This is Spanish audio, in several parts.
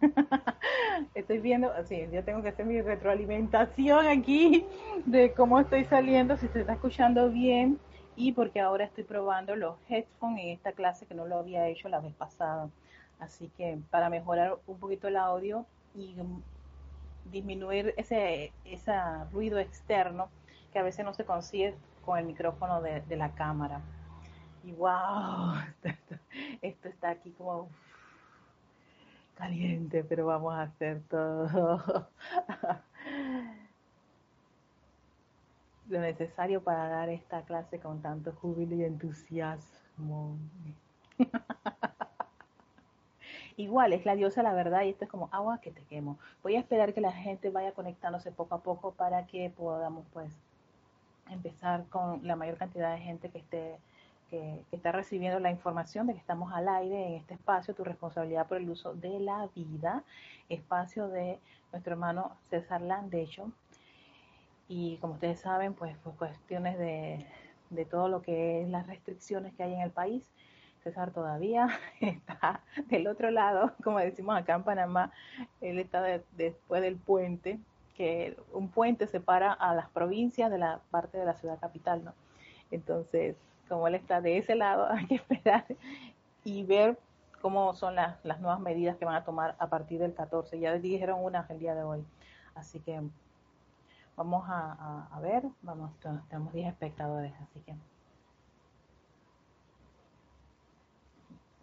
estoy viendo, sí, yo tengo que hacer mi retroalimentación aquí de cómo estoy saliendo, si se está escuchando bien y porque ahora estoy probando los headphones en esta clase que no lo había hecho la vez pasada. Así que para mejorar un poquito el audio y disminuir ese, ese ruido externo que a veces no se consigue con el micrófono de, de la cámara. Y wow, esto está aquí como caliente, pero vamos a hacer todo lo necesario para dar esta clase con tanto júbilo y entusiasmo. Igual, es la diosa la verdad y esto es como agua que te quemo. Voy a esperar que la gente vaya conectándose poco a poco para que podamos pues empezar con la mayor cantidad de gente que esté que, está recibiendo la información de que estamos al aire en este espacio, tu responsabilidad por el uso de la vida, espacio de nuestro hermano César Landecho. Y como ustedes saben, pues por cuestiones de, de todo lo que es las restricciones que hay en el país, César todavía está del otro lado, como decimos acá en Panamá, él está después del puente, que un puente separa a las provincias de la parte de la ciudad capital, ¿no? Entonces, como él está de ese lado, hay que esperar y ver cómo son las, las nuevas medidas que van a tomar a partir del 14. Ya dijeron unas el día de hoy. Así que vamos a, a, ver, vamos, tenemos 10 espectadores, así que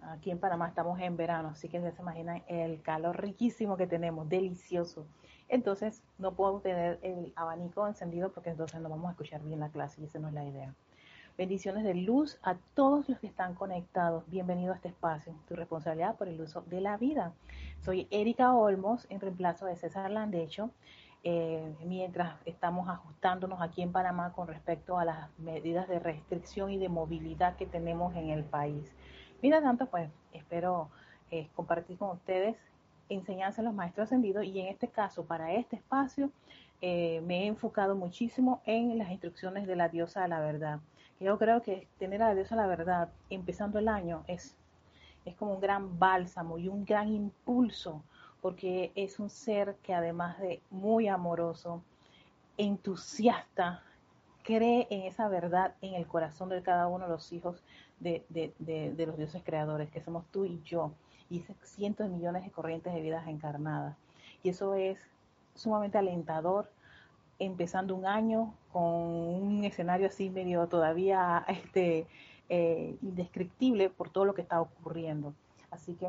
aquí en Panamá estamos en verano, así que se imaginan el calor riquísimo que tenemos, delicioso. Entonces no puedo tener el abanico encendido porque entonces no vamos a escuchar bien la clase y esa no es la idea. Bendiciones de luz a todos los que están conectados. Bienvenido a este espacio, tu responsabilidad por el uso de la vida. Soy Erika Olmos, en reemplazo de César Landecho, eh, mientras estamos ajustándonos aquí en Panamá con respecto a las medidas de restricción y de movilidad que tenemos en el país. Mira tanto, pues espero eh, compartir con ustedes enseñanza de los maestros ascendidos y en este caso, para este espacio, eh, me he enfocado muchísimo en las instrucciones de la diosa de la verdad. Yo creo que tener a Dios a la verdad empezando el año es, es como un gran bálsamo y un gran impulso, porque es un ser que además de muy amoroso, entusiasta, cree en esa verdad en el corazón de cada uno de los hijos de, de, de, los dioses creadores, que somos tú y yo, y cientos de millones de corrientes de vidas encarnadas. Y eso es sumamente alentador empezando un año con un escenario así medio todavía este, eh, indescriptible por todo lo que está ocurriendo. Así que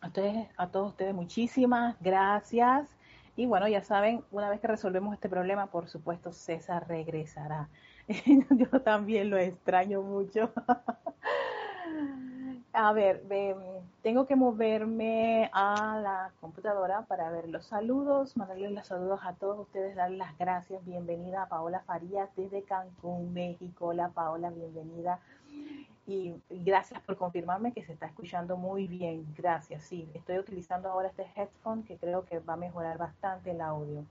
a, ustedes, a todos ustedes muchísimas gracias. Y bueno, ya saben, una vez que resolvemos este problema, por supuesto, César regresará. Yo también lo extraño mucho. A ver, tengo que moverme a la computadora para ver los saludos, mandarles los saludos a todos ustedes, darles las gracias. Bienvenida a Paola Farías desde Cancún, México. Hola Paola, bienvenida. Y gracias por confirmarme que se está escuchando muy bien. Gracias, sí. Estoy utilizando ahora este headphone que creo que va a mejorar bastante el audio.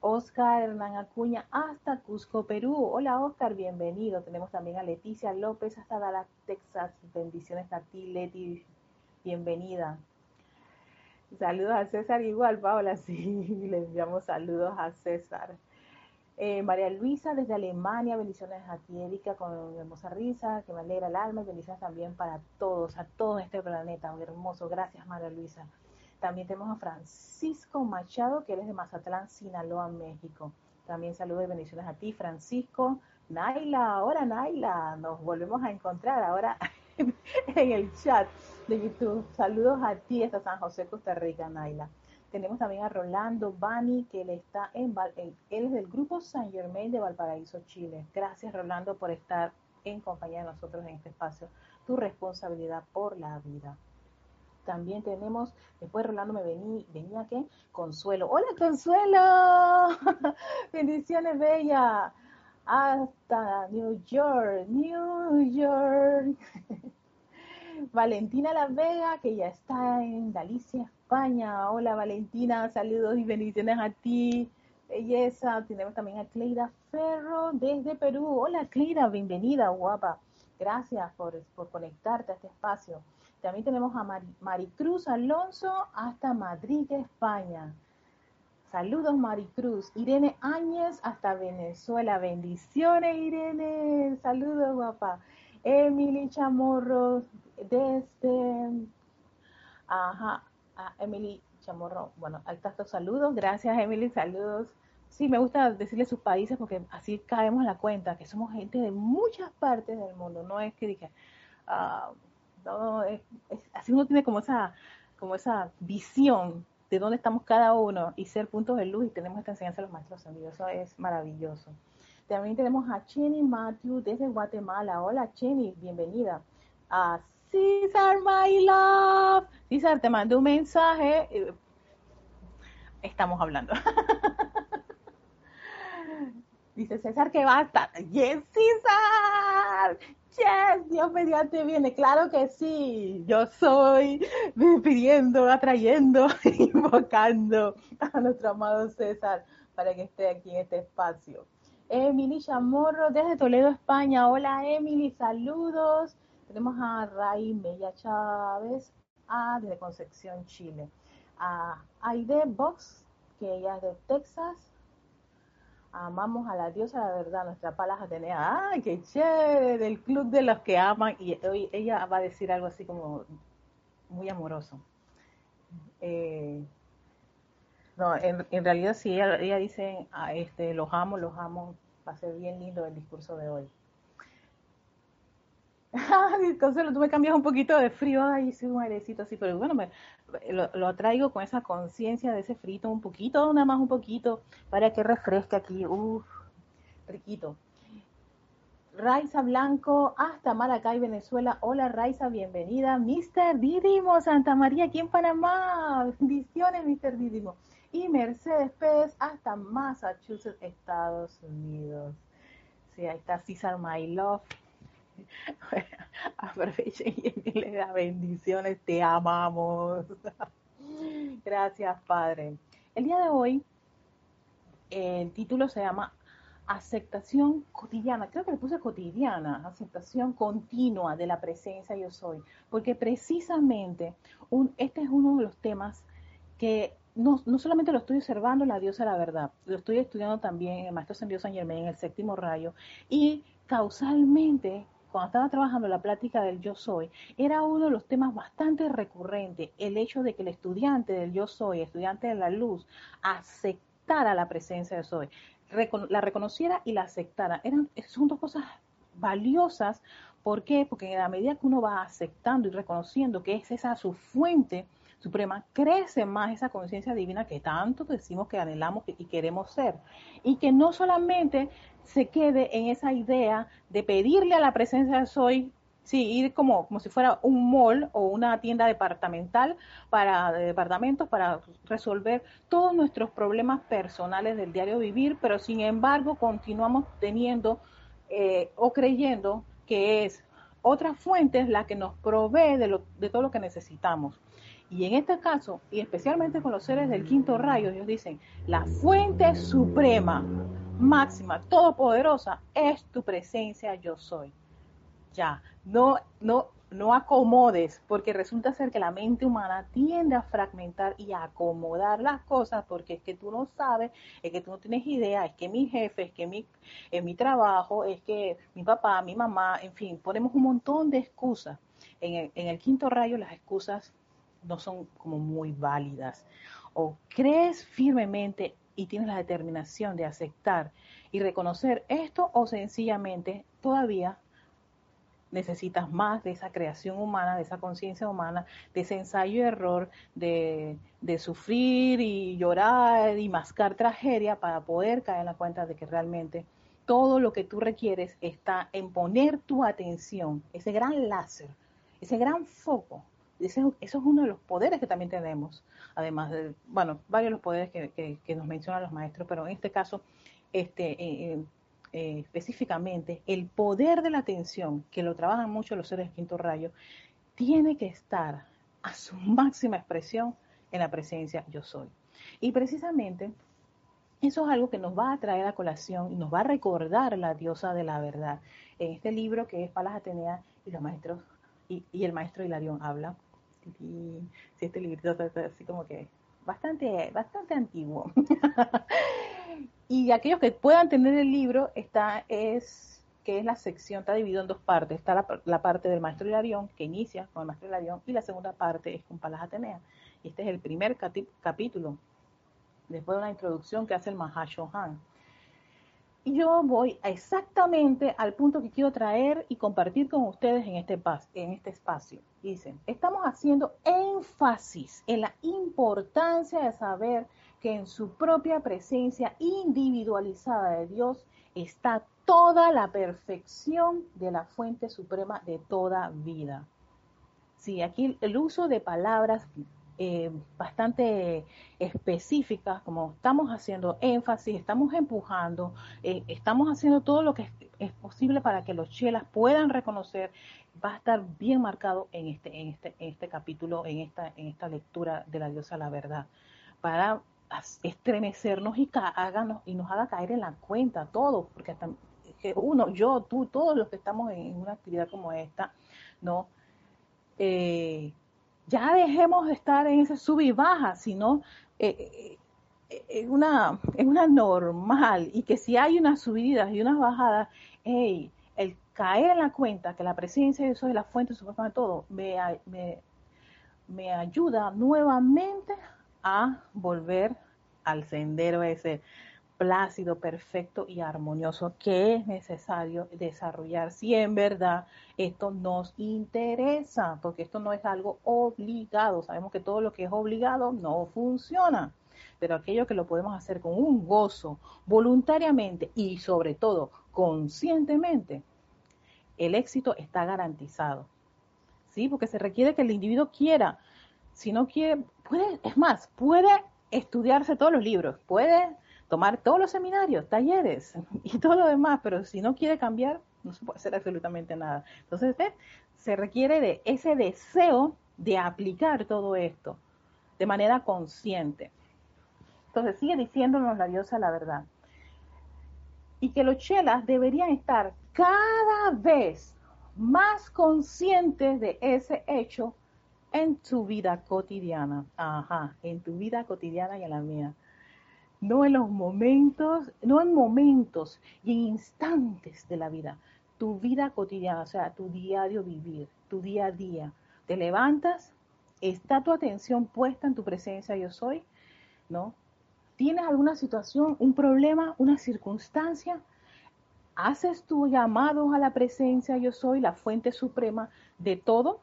Oscar Hernán Acuña hasta Cusco, Perú. Hola Oscar, bienvenido. Tenemos también a Leticia López hasta Dallas, Texas. Bendiciones a ti, Leti. Bienvenida. Saludos a César igual, Paola. Sí, le enviamos saludos a César. Eh, María Luisa desde Alemania, bendiciones a ti, Erika, con hermosa risa, que me alegra el alma y bendiciones también para todos, a todo este planeta, hermoso. Gracias, María Luisa. También tenemos a Francisco Machado, que él es de Mazatlán, Sinaloa, México. También saludos y bendiciones a ti, Francisco. Naila, ahora Naila, nos volvemos a encontrar ahora en el chat de YouTube. Saludos a ti hasta San José, Costa Rica, Naila. Tenemos también a Rolando Bani, que él está en, él es del grupo San Germain de Valparaíso, Chile. Gracias, Rolando, por estar en compañía de nosotros en este espacio. Tu responsabilidad por la vida. También tenemos, después Rolando me venía, venía ¿qué? Consuelo. Hola Consuelo. Bendiciones, Bella. Hasta New York, New York. Valentina La Vega, que ya está en Galicia, España. Hola Valentina, saludos y bendiciones a ti. Belleza. Tenemos también a Cleira Ferro desde Perú. Hola Cleira, bienvenida, guapa. Gracias por, por conectarte a este espacio. También tenemos a Maricruz Alonso hasta Madrid, España. Saludos Maricruz. Irene Áñez hasta Venezuela. Bendiciones Irene. Saludos guapa. Emily Chamorro desde... Ajá. Emily Chamorro. Bueno, altos saludos. Gracias Emily. Saludos. Sí, me gusta decirle sus países porque así caemos la cuenta que somos gente de muchas partes del mundo. No es que Ah, así uno tiene como esa, como esa visión de dónde estamos cada uno y ser puntos de luz y tenemos esta enseñanza de los maestros ascendidos. Eso es maravilloso. También tenemos a Chenny Matthew desde Guatemala. Hola Chenny, bienvenida. A César My Love. César, te mando un mensaje. Estamos hablando. Dice César que basta. Yes, César yes, Dios mediante viene, claro que sí, yo soy pidiendo, atrayendo, invocando a nuestro amado César para que esté aquí en este espacio. Emily Chamorro desde Toledo, España. Hola Emily, saludos. Tenemos a Ray Mella Chávez ah, desde Concepción, Chile. A Aide Box, que ella es de Texas amamos a la diosa la verdad, nuestra palas Atenea. ¡Ay, qué chévere! Del club de los que aman. Y hoy ella va a decir algo así como muy amoroso. Eh, no, en, realidad sí, ella, ella dice, ah, este, los amo, los amo. Va a ser bien lindo el discurso de hoy. Entonces tú me cambias un poquito de frío, ay, sí, un airecito así, pero bueno, lo, lo traigo con esa conciencia de ese frito, un poquito, nada más un poquito, para que refresque aquí, uff, riquito. Raiza Blanco, hasta Maracay, Venezuela. Hola Raiza, bienvenida. Mr. Didimo, Santa María, aquí en Panamá. Bendiciones, Mr. Didimo. Y Mercedes Pérez, hasta Massachusetts, Estados Unidos. Sí, ahí está César My Love. Aprovechen y le da bendiciones, te amamos. Gracias, Padre. El día de hoy, el título se llama aceptación cotidiana, creo que le puse cotidiana, aceptación continua de la presencia yo soy, porque precisamente un, este es uno de los temas que no, no, solamente lo estoy observando la diosa de la verdad, lo estoy estudiando también el Maestro San Dios San Germán en el séptimo rayo, y causalmente cuando estaba trabajando la plática del yo soy, era uno de los temas bastante recurrentes, el hecho de que el estudiante del yo soy, estudiante de la luz, aceptara la presencia de soy, la reconociera y la aceptara. Eran, son dos cosas valiosas. ¿Por qué? Porque a medida que uno va aceptando y reconociendo que es esa su fuente, suprema, crece más esa conciencia divina que tanto decimos que anhelamos y queremos ser. Y que no solamente se quede en esa idea de pedirle a la presencia de soy, sí, ir como, como si fuera un mall o una tienda departamental para de departamentos para resolver todos nuestros problemas personales del diario vivir, pero sin embargo continuamos teniendo eh, o creyendo que es otra fuente la que nos provee de, lo, de todo lo que necesitamos. Y en este caso, y especialmente con los seres del quinto rayo, ellos dicen, la fuente suprema, máxima, todopoderosa, es tu presencia yo soy. Ya, no, no, no acomodes, porque resulta ser que la mente humana tiende a fragmentar y a acomodar las cosas, porque es que tú no sabes, es que tú no tienes idea, es que mi jefe, es que mi, en mi trabajo, es que mi papá, mi mamá, en fin, ponemos un montón de excusas. En el, en el quinto rayo las excusas no son como muy válidas. O crees firmemente y tienes la determinación de aceptar y reconocer esto o sencillamente todavía necesitas más de esa creación humana, de esa conciencia humana, de ese ensayo y error, de, de, sufrir y llorar y mascar tragedia para poder caer en la cuenta de que realmente todo lo que tú requieres está en poner tu atención, ese gran láser, ese gran foco eso es uno de los poderes que también tenemos, además de, bueno, varios de los poderes que, nos mencionan los maestros, pero en este caso, este, eh, eh, eh, específicamente, el poder de la atención, que lo trabajan mucho los seres de quinto rayo, tiene que estar a su máxima expresión en la presencia yo soy. Y precisamente eso es algo que nos va a traer a colación y nos va a recordar la diosa de la verdad. En este libro que es Palas Atenea y los maestros y, el maestro Hilarión habla. Si este librito está así como que bastante, bastante antiguo. y aquellos que puedan tener el libro, está, es que es la sección, está dividido en dos partes. Está la, parte del maestro Hilarión, que inicia con el maestro Hilarión, y la segunda parte es con Palas Atenea. Y este es el primer capítulo, después de una introducción que hace el Mahashohan. Y yo voy exactamente al punto que quiero traer y compartir con ustedes en este, en este espacio. Dicen, estamos haciendo énfasis en la importancia de saber que en su propia presencia individualizada de Dios está toda la perfección de la fuente suprema de toda vida. Sí, aquí el uso de palabras eh, bastante específicas, como estamos haciendo énfasis, estamos empujando, eh, estamos haciendo todo lo que es, posible para que los chelas puedan reconocer, va a estar bien marcado en este, en este, en este capítulo, en esta, en esta lectura de la diosa la verdad, para estremecernos y, háganos, y nos haga caer en la cuenta todo, porque hasta uno, yo, tú, todos los que estamos en una actividad como esta, ¿no? Eh, ya dejemos de estar en ese sub y baja, sino eh, eh, una, una normal. Y que si hay unas subidas y unas bajadas, el caer en la cuenta que la presencia de eso es la fuente de todo, me, me, me ayuda nuevamente a volver al sendero ese plácido, perfecto y armonioso que es necesario desarrollar si en verdad esto nos interesa, porque esto no es algo obligado. Sabemos que todo lo que es obligado no funciona, pero aquello que lo podemos hacer con un gozo, voluntariamente y sobre todo conscientemente, el éxito está garantizado. ¿Sí? Porque se requiere que el individuo quiera. Si no quiere, puede, es más, puede estudiarse todos los libros, puede tomar todos los seminarios, talleres y todo lo demás, pero si no quiere cambiar, no se puede hacer absolutamente nada. Entonces, se requiere de ese deseo de aplicar todo esto de manera consciente. Entonces, sigue diciéndonos la diosa la verdad. Y que los chelas deberían estar cada vez más conscientes de ese hecho en tu vida cotidiana. Ajá, en tu vida cotidiana y en la mía no en los momentos, no en momentos y en instantes de la vida, tu vida cotidiana, o sea, tu diario vivir, tu día a día. Te levantas, está tu atención puesta en tu presencia yo soy, ¿no? ¿Tienes alguna situación, un problema, una circunstancia? ¿Haces tu llamado a la presencia yo soy, la fuente suprema de todo?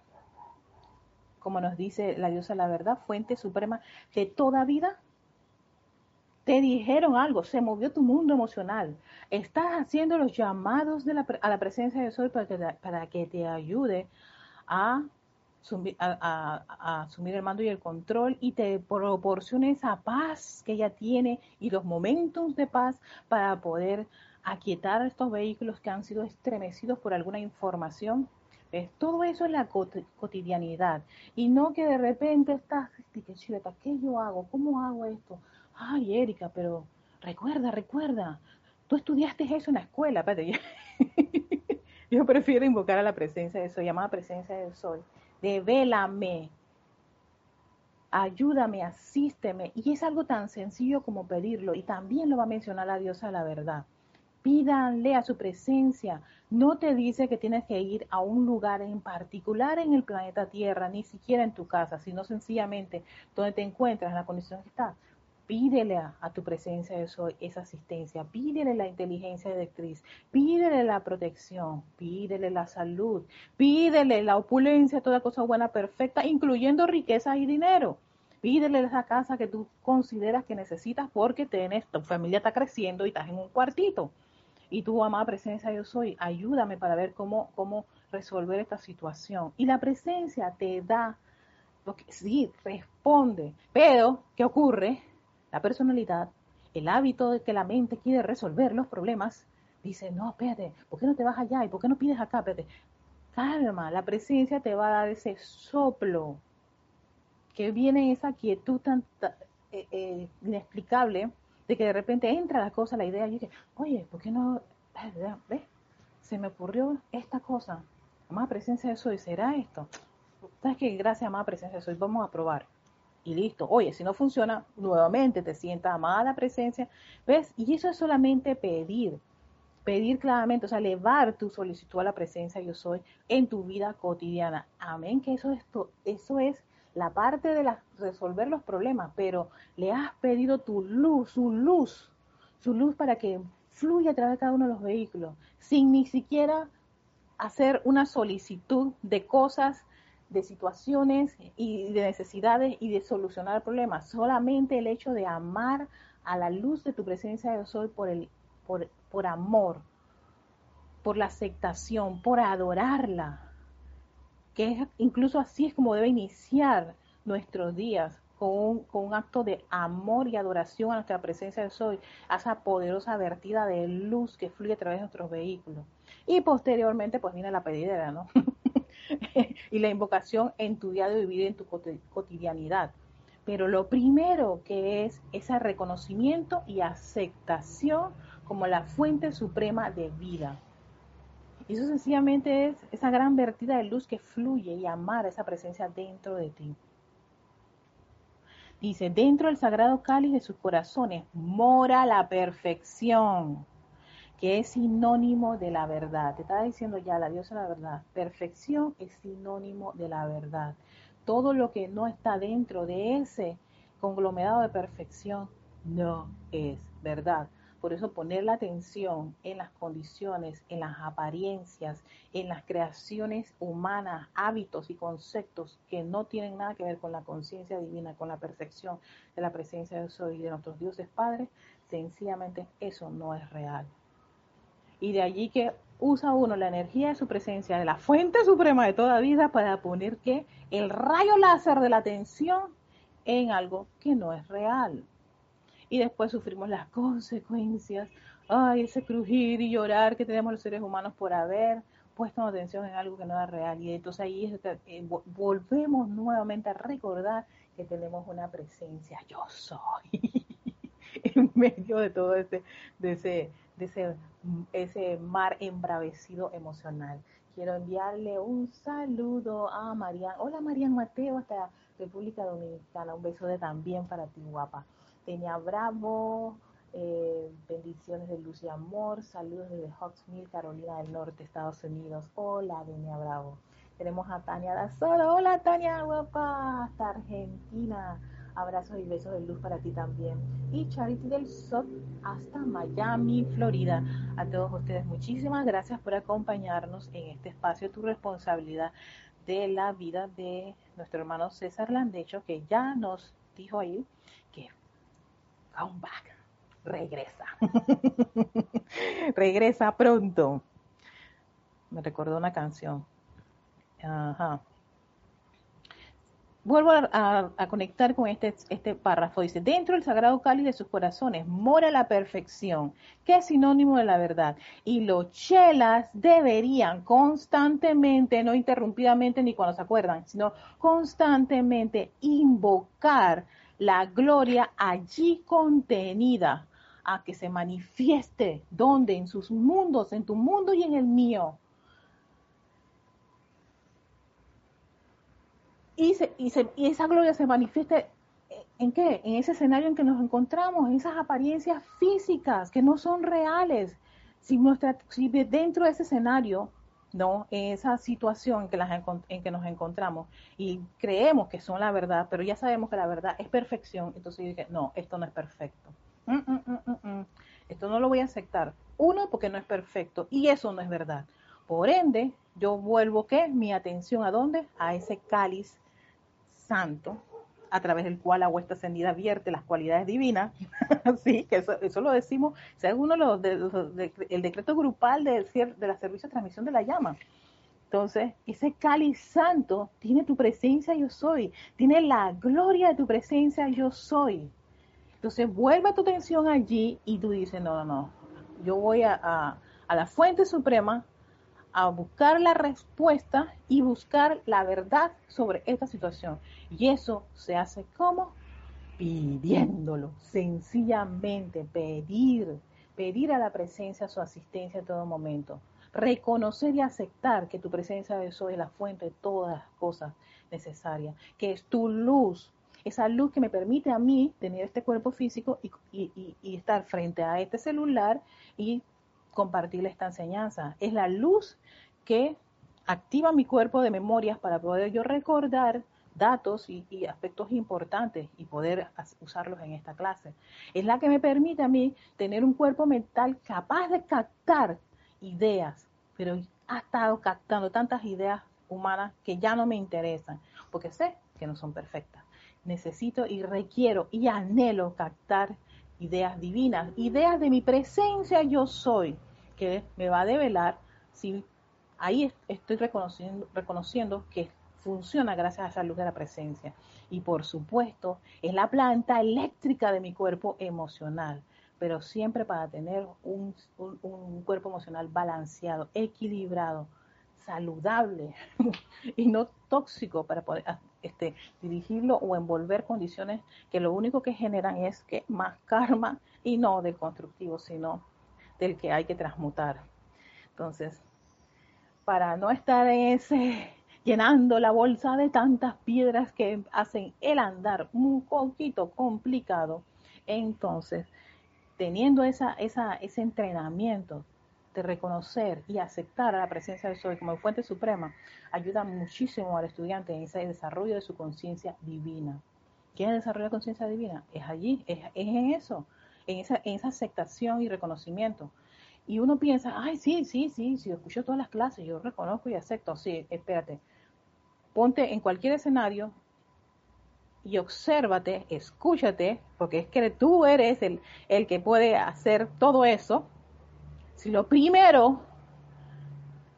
Como nos dice la diosa la verdad, fuente suprema de toda vida te dijeron algo, se movió tu mundo emocional. Estás haciendo los llamados de la, a la presencia de Sol para que, para que te ayude a, a, asumir el mando y el control y te proporcione esa paz que ella tiene y los momentos de paz para poder aquietar a estos vehículos que han sido estremecidos por alguna información. Todo eso es la cotidianidad y no que de repente estás, ¿qué yo hago? ¿Cómo hago esto? Ay, Erika, pero recuerda, recuerda, tú estudiaste eso en la escuela, espérate, yo prefiero invocar a la presencia de Soy, llamada presencia del Sol, devélame, ayúdame, asísteme, y es algo tan sencillo como pedirlo, y también lo va a mencionar la diosa la verdad. Pídanle a su presencia. No te dice que tienes que ir a un lugar en particular en el planeta Tierra, ni siquiera en tu casa, sino sencillamente donde te encuentras, en la condición que estás Pídele a, tu presencia de soy esa asistencia, pídele la inteligencia directriz, pídele la protección, pídele la salud, pídele la opulencia, toda cosa buena, perfecta, incluyendo riqueza y dinero. Pídele esa casa que tú consideras que necesitas porque tienes, tu familia está creciendo y estás en un cuartito. Y tu amada presencia yo soy, ayúdame para ver cómo, cómo resolver esta situación. Y la presencia te da, lo que, sí, responde. Pero, ¿qué ocurre? La personalidad, el hábito de que la mente quiere resolver los problemas, dice, no, espérate, ¿por qué no te vas allá? ¿Y por qué no pides acá? Espérate. Calma, la presencia te va a dar ese soplo que viene esa quietud tan eh, eh, inexplicable de que de repente entra la cosa, la idea, y oye, ¿por qué no? ¿Ves? Se me ocurrió esta cosa. Amada presencia de soy, ¿será esto? ¿Sabes qué? Gracias, amada presencia de soy, vamos a probar. Y listo. Oye, si no funciona, nuevamente te sientas amada presencia. ¿Ves? Y eso es solamente pedir. Pedir claramente, o sea, elevar tu solicitud a la presencia yo soy en tu vida cotidiana. Amén. Que eso es, eso es la parte de la, resolver los problemas, pero le has pedido tu luz, su luz, su luz para que fluya a través de cada uno de los vehículos, sin ni siquiera hacer una solicitud de cosas, de situaciones y de necesidades y de solucionar problemas. Solamente el hecho de amar a la luz de tu presencia de soy por, el, por, por amor, por la aceptación, por adorarla, que es, incluso así es como debe iniciar nuestros días, con un, con un, acto de amor y adoración a nuestra presencia de Soy, a esa poderosa vertida de luz que fluye a través de nuestros vehículos. Y posteriormente, pues viene la pedidera, ¿no? y la invocación en tu día de vivir, en tu cotidianidad. Pero lo primero que es ese reconocimiento y aceptación como la fuente suprema de vida. Y eso sencillamente es esa gran vertida de luz que fluye y amar esa presencia dentro de ti. Dice, dentro del sagrado cáliz de sus corazones mora la perfección, que es sinónimo de la verdad. Te estaba diciendo ya la diosa la verdad. Perfección es sinónimo de la verdad. Todo lo que no está dentro de ese conglomerado de perfección no es verdad. Por eso poner la atención en las condiciones, en las apariencias, en las creaciones humanas, hábitos y conceptos que no tienen nada que ver con la conciencia divina, con la perfección de la presencia de Dios y de nuestros dioses padres, sencillamente eso no es real. Y de allí que usa uno la energía de su presencia, de la fuente suprema de toda vida, para poner que el rayo láser de la atención en algo que no es real y después sufrimos las consecuencias. Ay, ese crujir y llorar que tenemos los seres humanos por haber puesto atención en algo que no era real. Y entonces ahí eh, volvemos nuevamente a recordar que tenemos una presencia, yo soy, en medio de todo ese, de ese, de ese, ese mar embravecido emocional. Quiero enviarle un saludo a Marian. Hola Marian Mateo, hasta República Dominicana. Un beso de también para ti, guapa. Tenia Bravo, eh, bendiciones de luz y amor, saludos desde Hawksmill, Carolina del Norte, Estados Unidos. Hola, Tenia Bravo. Tenemos a Tania Dazoro. Hola, Tania, guapa, hasta Argentina. Abrazos y besos de luz para ti también. Y Charity del SOT hasta Miami, Florida. A todos ustedes, muchísimas gracias por acompañarnos en este espacio, tu responsabilidad de la vida de nuestro hermano César Landecho, que ya nos dijo ahí que come back, regresa. regresa pronto. Me recordó una canción. Ajá. Vuelvo a, conectar con este, este párrafo. Dice, dentro del sagrado cáliz de sus corazones mora la perfección, que es sinónimo de la verdad. Y los chelas deberían constantemente, no interrumpidamente ni cuando se acuerdan, sino constantemente invocar la gloria allí contenida a que se manifieste, donde en sus mundos, en tu mundo y en el mío. Y, y, esa gloria se manifieste en qué? En ese escenario en que nos encontramos, en esas apariencias físicas que no son reales. Si, dentro de ese escenario ¿no? En esa situación que las en que nos encontramos y creemos que son la verdad, pero ya sabemos que la verdad es perfección, entonces yo dije, no, esto no es perfecto. Mm, mm, mm, esto no lo voy a aceptar. Uno, porque no es perfecto y eso no es verdad. Por ende, yo vuelvo que mi atención a dónde? A ese cáliz santo a través del cual la vuestra ascendida vierte las cualidades divinas, sí, que eso, lo decimos, según uno de, el decreto grupal de, la servicio de transmisión de la llama. Entonces, ese cáliz santo tiene tu presencia yo soy, tiene la gloria de tu presencia yo soy. Entonces, vuelve tu atención allí y tú dices, no, no, no, yo voy a la fuente suprema a buscar la respuesta y buscar la verdad sobre esta situación. Y eso se hace como pidiéndolo, sencillamente pedir, pedir a la presencia su asistencia en todo momento. reconocer y aceptar que tu presencia de soy es la fuente de todas las cosas necesarias, que es tu luz, esa luz que me permite a mí tener este cuerpo físico y, estar frente a este celular y compartirle esta enseñanza. Es la luz que activa mi cuerpo de memorias para poder yo recordar datos y, y, aspectos importantes y poder usarlos en esta clase. Es la que me permite a mí tener un cuerpo mental capaz de captar ideas, pero ha estado captando tantas ideas humanas que ya no me interesan, porque sé que no son perfectas necesito y requiero y anhelo captar ideas divinas, ideas de mi presencia yo soy, que me va a develar si ahí estoy reconociendo, reconociendo que funciona gracias a esa luz de la presencia. Y por supuesto, es la planta eléctrica de mi cuerpo emocional, pero siempre para tener un, un cuerpo emocional balanceado, equilibrado, saludable y no tóxico para poder este, dirigirlo o envolver condiciones que lo único que generan es que más karma y no del constructivo, sino del que hay que transmutar. Entonces, para no estar en ese llenando la bolsa de tantas piedras que hacen el andar un poquito complicado, entonces, teniendo esa, esa, ese entrenamiento de reconocer y aceptar a la presencia de Soy como fuente suprema, ayuda muchísimo al estudiante en ese desarrollo de su conciencia divina. ¿Quién desarrolla conciencia divina? Es allí, es, en eso, en esa, aceptación y reconocimiento. Y uno piensa, ay, sí, sí, sí, yo escucho todas las clases, yo reconozco y acepto. Sí, espérate. Ponte en cualquier escenario y obsérvate, escúchate, porque es que tú eres el, el que puede hacer todo eso si lo primero,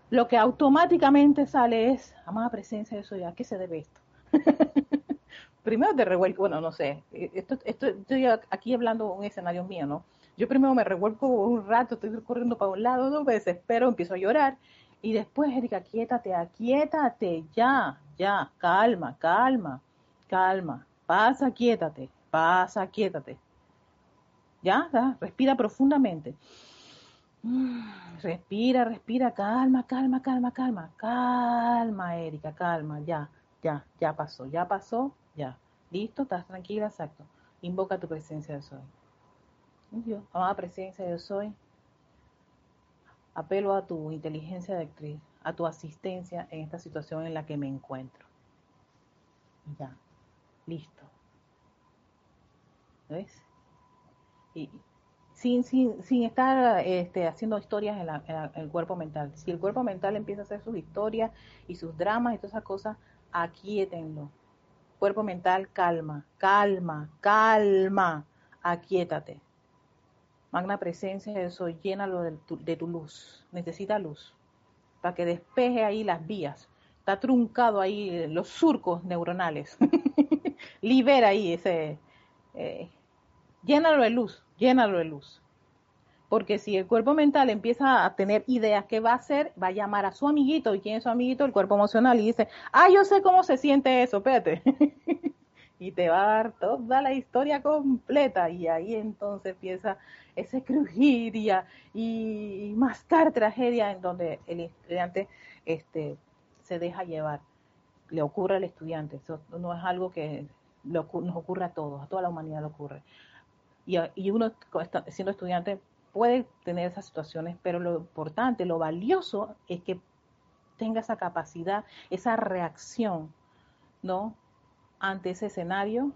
lo que automáticamente sale es, amada presencia de soy, ¿a qué se debe esto? primero te revuelco, bueno, no sé, esto, estoy aquí hablando un escenario mío, ¿no? Yo primero me revuelco un rato, estoy corriendo para un lado, dos veces, pero empiezo a llorar. Y después, Erika, aquíétate, aquíétate, ya, ya, calma, calma, calma, pasa, aquíétate, pasa, aquíétate. ¿Ya? ¿Ya? Respira profundamente. Respira, respira, calma, calma, calma, calma, calma, Erika, calma, ya, ya, ya pasó, ya pasó, ya. ¿Listo? ¿Estás tranquila? Exacto. Invoca tu presencia de soy. Dios, amada presencia de soy, apelo a tu inteligencia de actriz, a tu asistencia en esta situación en la que me encuentro. Ya, listo. ¿Ves? Y, sin, sin, sin estar este, haciendo historias en, el cuerpo mental. Si el cuerpo mental empieza a hacer sus historias y sus dramas y todas esas cosas, aquíétenlo. Cuerpo mental, calma, calma, calma, aquíétate. Magna presencia, eso, llénalo de tu, de tu luz. Necesita luz para que despeje ahí las vías. Está truncado ahí los surcos neuronales. Libera ahí ese... Eh, llénalo de luz, llénalo de luz. Porque si el cuerpo mental empieza a tener ideas que va a hacer, va a llamar a su amiguito. ¿Y quién es su amiguito? El cuerpo emocional. Y dice, ah, yo sé cómo se siente eso, espérate. y te va a dar toda la historia completa. Y ahí entonces empieza ese crujir y, y mascar tragedia en donde el estudiante este, se deja llevar. Le ocurre al estudiante. Eso no es algo que nos ocurre a todos, a toda la humanidad le ocurre y, uno siendo estudiante puede tener esas situaciones, pero lo importante, lo valioso es que tenga esa capacidad, esa reacción, ¿no? Ante ese escenario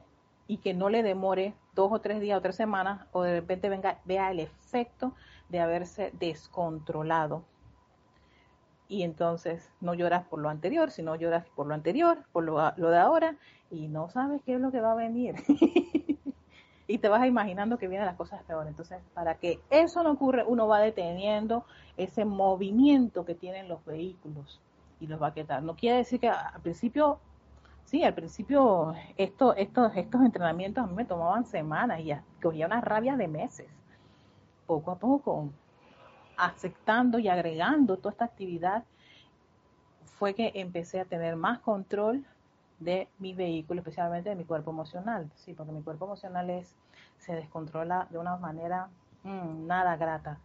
y que no le demore dos o tres días o tres semanas o de repente venga, vea el efecto de haberse descontrolado. Y entonces no lloras por lo anterior, sino lloras por lo anterior, por lo, lo de ahora, y no sabes qué es lo que va a venir. y te vas imaginando que vienen las cosas peores. Entonces, para que eso no ocurra, uno va deteniendo ese movimiento que tienen los vehículos y los va a quitar. No quiere decir que al principio, sí, al principio esto, estos, estos entrenamientos a mí me tomaban semanas y cogía una rabia de meses. Poco a poco, aceptando y agregando toda esta actividad, fue que empecé a tener más control de mi vehículo, especialmente de mi cuerpo emocional, sí, porque mi cuerpo emocional se descontrola de una manera mm, nada grata.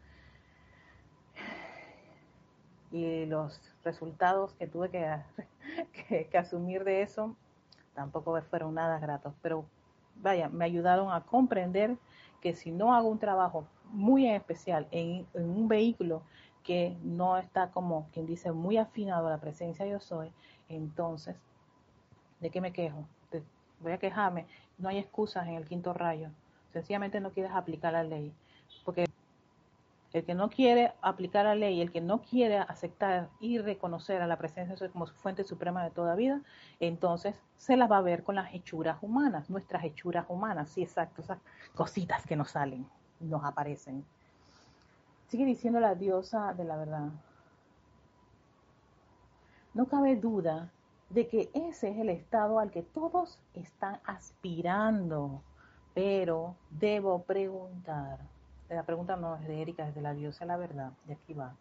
y los resultados que tuve que, asumir de eso tampoco fueron nada gratos, pero vaya, me ayudaron a comprender que si no hago un trabajo muy especial en, en, un vehículo que no está como quien dice muy afinado a la presencia yo soy, entonces, ¿de qué me quejo? voy a quejarme, no hay excusas en el quinto rayo, sencillamente no quieres aplicar la ley, porque el que no quiere aplicar la ley, el que no quiere aceptar y reconocer a la presencia de Dios como fuente suprema de toda vida, entonces se las va a ver con las hechuras humanas, nuestras hechuras humanas, sí, exacto, esas cositas que nos salen, nos aparecen. Sigue diciendo la diosa de la verdad. No cabe duda de que ese es el estado al que todos están aspirando, pero debo preguntar, la pregunta no es de Erika, es de la diosa la verdad. De aquí va.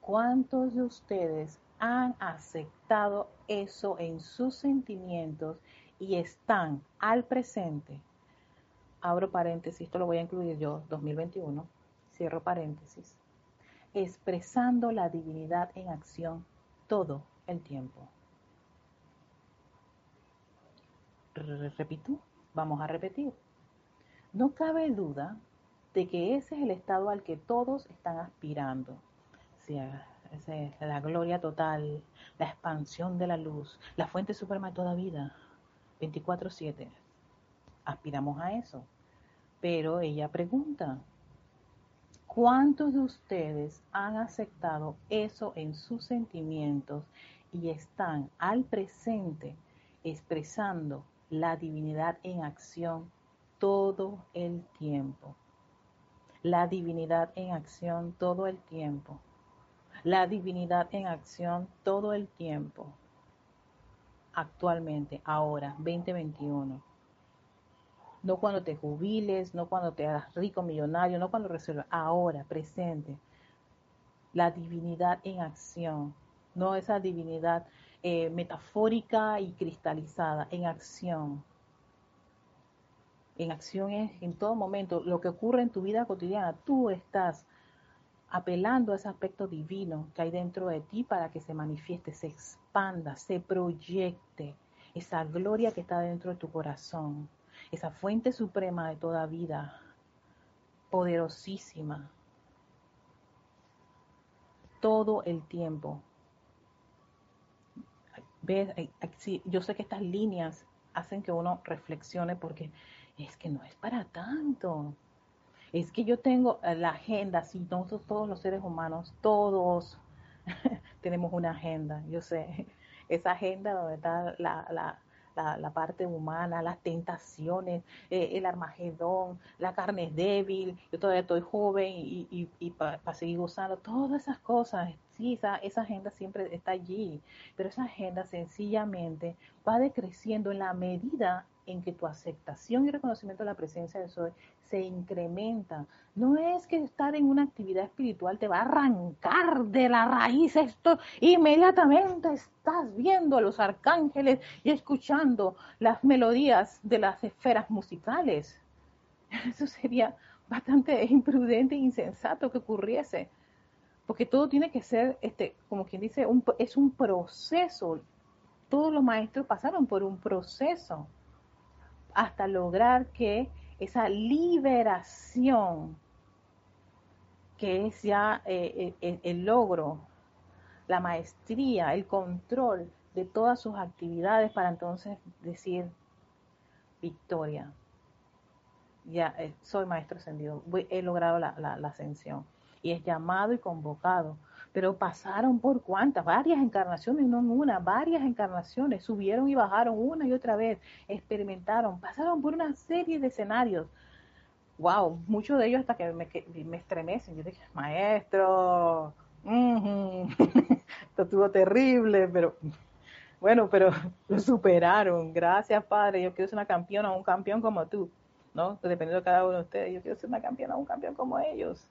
¿Cuántos de ustedes han aceptado eso en sus sentimientos y están al presente? Abro paréntesis, esto lo voy a incluir yo, 2021. Cierro paréntesis. Expresando la divinidad en acción todo el tiempo. Repito, vamos a repetir. No cabe duda de que ese es el estado al que todos están aspirando. la gloria total, la expansión de la luz, la fuente suprema de toda vida, 24/7. Aspiramos a eso. Pero ella pregunta, ¿cuántos de ustedes han aceptado eso en sus sentimientos y están al presente expresando la divinidad en acción todo el tiempo? la divinidad en acción todo el tiempo. La divinidad en acción todo el tiempo. Actualmente, ahora, 2021. No cuando te jubiles, no cuando te hagas rico, millonario, no cuando resuelvas. Ahora, presente. La divinidad en acción. No esa divinidad eh, metafórica y cristalizada, en acción en acción es en todo momento lo que ocurre en tu vida cotidiana. Tú estás apelando a ese aspecto divino que hay dentro de ti para que se manifieste, se expanda, se proyecte esa gloria que está dentro de tu corazón, esa fuente suprema de toda vida, poderosísima, todo el tiempo. ¿Ves? Yo sé que estas líneas hacen que uno reflexione porque es que no es para tanto. Es que yo tengo eh, la agenda, sí, nosotros todos los seres humanos, todos tenemos una agenda, yo sé, esa agenda donde está la, la, la, parte humana, las tentaciones, eh, el armagedón, la carne es débil, yo todavía estoy joven y, y, para seguir gozando, todas esas cosas, sí, esa, esa agenda siempre está allí, pero esa agenda sencillamente va decreciendo en la medida en que tu aceptación y reconocimiento de la presencia de Soy se incrementa. No es que estar en una actividad espiritual te va a arrancar de la raíz esto, inmediatamente estás viendo a los arcángeles y escuchando las melodías de las esferas musicales. Eso sería bastante imprudente e insensato que ocurriese, porque todo tiene que ser, este, como quien dice, un, es un proceso. Todos los maestros pasaron por un proceso hasta lograr que esa liberación, que es ya eh, eh, el, logro, la maestría, el control de todas sus actividades para entonces decir victoria. Ya eh, soy maestro ascendido, he logrado la ascensión y es llamado y convocado pero pasaron por cuántas, varias encarnaciones, no una, varias encarnaciones, subieron y bajaron una y otra vez, experimentaron, pasaron por una serie de escenarios. Wow, muchos de ellos hasta que me, me estremecen. Yo dije, maestro, esto estuvo terrible, pero bueno, pero lo superaron. Gracias, Padre. Yo quiero ser una campeona, un campeón como tú, ¿no? Dependiendo de cada uno de ustedes, yo quiero ser una campeona, un campeón como ellos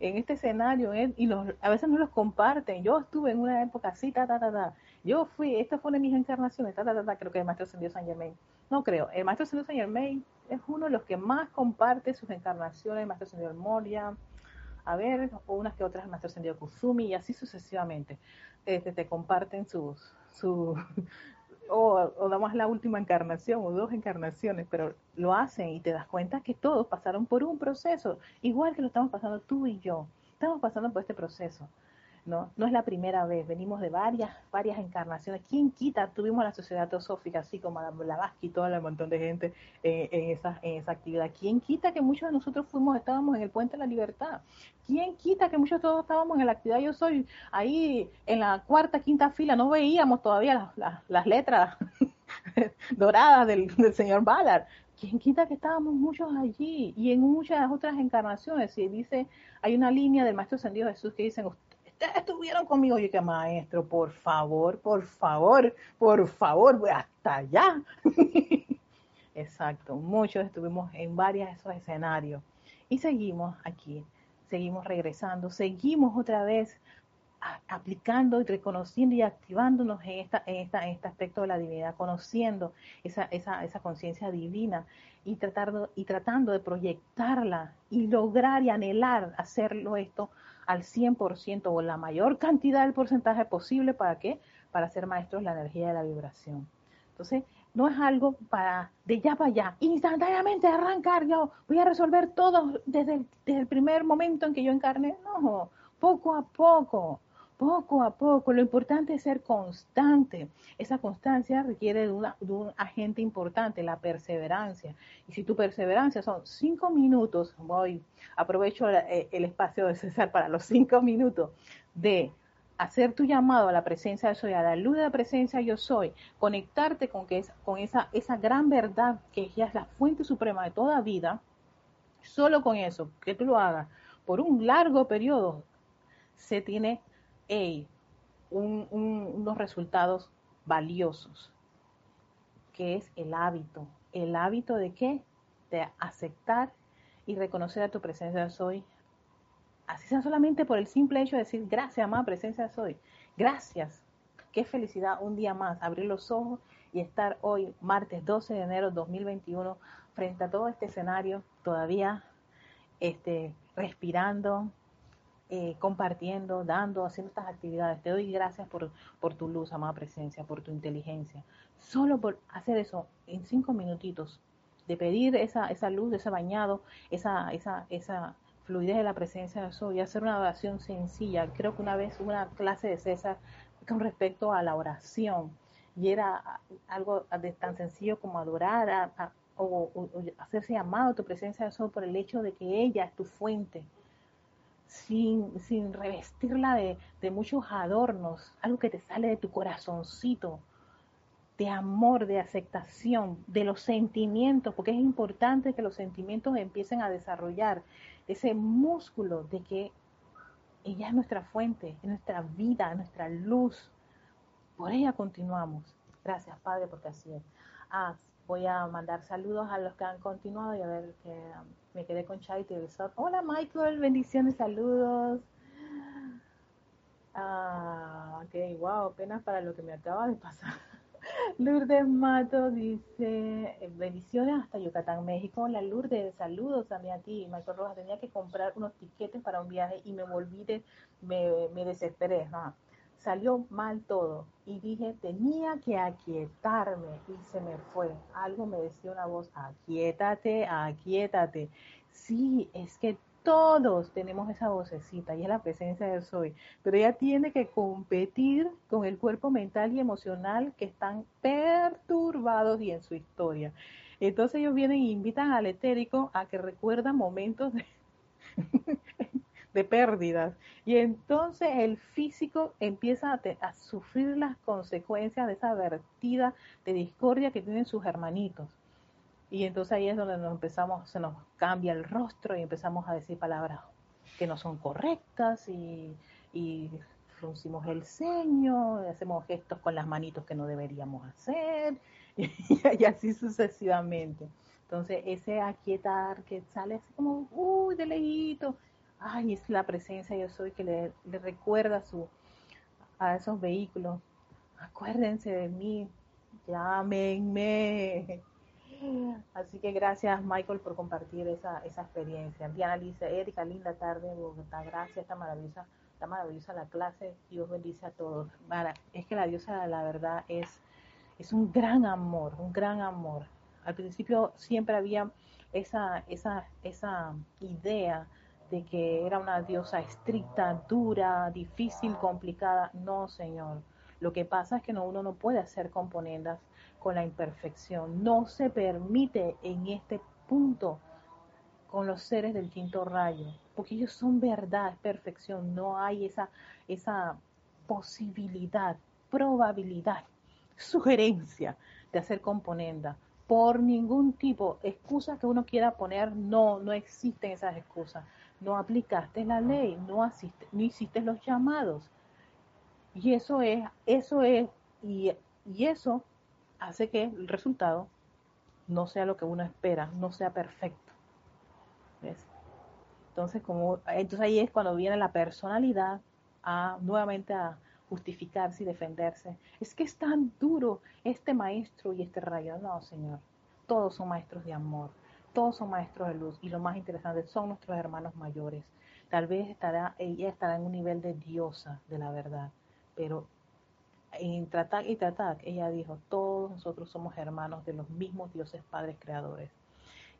en este escenario y los, a veces no los comparten. Yo estuve en una época así, ta, ta, ta, ta. Yo fui, esta fue una de mis encarnaciones, ta, ta, ta, ta creo que el maestro Ascendido San Germain. No creo, el maestro Ascendido San Germain es uno de los que más comparte sus encarnaciones, el maestro Ascendido Moria, a ver, o unas que otras el maestro ascendido Kusumi y así sucesivamente. Este, te comparten sus, su, o, damos la última encarnación o dos encarnaciones, pero lo hacen y te das cuenta que todos pasaron por un proceso, igual que lo estamos pasando tú y yo. Estamos pasando por este proceso. ¿No? No es la primera vez, venimos de varias, varias encarnaciones. ¿Quién quita? Tuvimos la sociedad teosófica, así como la Blavatsky, todo el montón de gente en, en, esa, en esa actividad. ¿Quién quita que muchos de nosotros fuimos, estábamos en el Puente de la Libertad? ¿Quién quita que muchos de todos estábamos en la actividad Yo Soy ahí en la cuarta, quinta fila? No veíamos todavía las, letras doradas del, del señor Ballard. ¿quién quita que estábamos muchos allí? Y en muchas otras encarnaciones, si dice, hay una línea del Maestro Ascendido Jesús que dicen, estuvieron conmigo. Yo que maestro, por favor, por favor, por favor, voy hasta allá. Exacto, muchos estuvimos en varios de esos escenarios. Y seguimos aquí, seguimos regresando, seguimos otra vez aplicando y reconociendo y activándonos en, esta, en, esta, en este aspecto de la divinidad, conociendo esa, esa, esa conciencia divina y tratando, y tratando de proyectarla y lograr y anhelar hacerlo esto al 100% o la mayor cantidad del porcentaje posible. ¿Para qué? Para ser maestros la energía de la vibración. Entonces, no es algo para de ya para allá, instantáneamente arrancar, yo voy a resolver todo desde el, desde el primer momento en que yo encarné. No, poco a poco, poco a poco. Lo importante es ser constante. Esa constancia requiere de, un agente importante, la perseverancia. Y si tu perseverancia son cinco minutos, voy, aprovecho el, eh, el espacio de César para los cinco minutos de hacer tu llamado a la presencia de soy, a la luz de la presencia yo soy, conectarte con, que es, con esa, esa gran verdad que es la fuente suprema de toda vida, solo con eso, que tú lo hagas por un largo periodo, se tiene hey, un, un, unos resultados valiosos, que es el hábito. ¿El hábito de qué? De aceptar y reconocer a tu presencia soy. Así sea solamente por el simple hecho de decir gracias, amada presencia soy. Gracias. Qué felicidad un día más abrir los ojos y estar hoy, martes 12 de enero de 2021, frente a todo este escenario, todavía este, respirando, eh, compartiendo, dando, haciendo estas actividades. Te doy gracias por, por tu luz, amada presencia, por tu inteligencia. Solo por hacer eso en cinco minutitos, de pedir esa, esa luz, ese bañado, esa, esa, esa fluidez de la presencia de eso y hacer una oración sencilla. Creo que una vez una clase de César con respecto a la oración y era algo tan sencillo como adorar o, hacerse llamado a tu presencia de eso por el hecho de que ella es tu fuente sin, sin revestirla de, de muchos adornos, algo que te sale de tu corazoncito, de amor, de aceptación, de los sentimientos, porque es importante que los sentimientos empiecen a desarrollar ese músculo de que ella es nuestra fuente, es nuestra vida, es nuestra luz. Por ella continuamos. Gracias, Padre, porque así es. Ah, voy a mandar saludos a los que han continuado y a ver que me quedé con Charity Hola Michael, bendiciones, saludos. Ah, ok, wow, apenas para lo que me acaba de pasar. Lourdes Mato dice, bendiciones hasta Yucatán, México. Hola Lourdes, saludos también a ti. Michael Rojas, tenía que comprar unos tiquetes para un viaje y me volví de, me, me desesperé. Salió mal todo y dije, tenía que aquietarme y se me fue. Algo me decía una voz, aquietate, aquietate. Sí, es que todos tenemos esa vocecita y es la presencia del soy, pero ella tiene que competir con el cuerpo mental y emocional que están perturbados y en su historia. Entonces ellos vienen e invitan al etérico a que recuerda momentos de de pérdidas. Y entonces el físico empieza a, sufrir las consecuencias de esa vertida de discordia que tienen sus hermanitos. Y entonces ahí es donde nos empezamos, se nos cambia el rostro y empezamos a decir palabras que no son correctas y, y fruncimos el ceño, hacemos gestos con las manitos que no deberíamos hacer y, y así sucesivamente. Entonces ese aquietar que sale así como, uy, de lejito, ay, es la presencia yo soy que le, recuerda su, a esos vehículos, acuérdense de mí, llámenme. Así que gracias Michael por compartir esa, esa experiencia. Diana dice, Erika, linda tarde Bogotá, gracias, está maravillosa, está maravillosa la clase, Dios bendice a todos. es que la diosa la verdad es, es un gran amor, un gran amor. Al principio siempre había esa, esa, esa idea de que era una diosa estricta, dura, difícil, complicada. No, Señor. Lo que pasa es que no, uno no puede hacer componendas con la imperfección. No se permite en este punto con los seres del quinto rayo, porque ellos son verdad, es perfección. No hay esa, esa posibilidad, probabilidad, sugerencia de hacer componenda por ningún tipo. Excusas que uno quiera poner, no, no existen esas excusas. No aplicaste la ley, no, asiste, no hiciste los llamados. Y eso es, eso es, y, y eso hace que el resultado no sea lo que uno espera, no sea perfecto. ¿Ves? Entonces, como, entonces ahí es cuando viene la personalidad a nuevamente a justificarse y defenderse. Es que es tan duro este maestro y este rayo. No, Señor. Todos son maestros de amor. Todos son maestros de luz. Y lo más interesante son nuestros hermanos mayores. Tal vez estará, ella estará en un nivel de diosa de la verdad. Pero en Tratak y Tratak, ella dijo, todos nosotros somos hermanos de los mismos dioses padres creadores.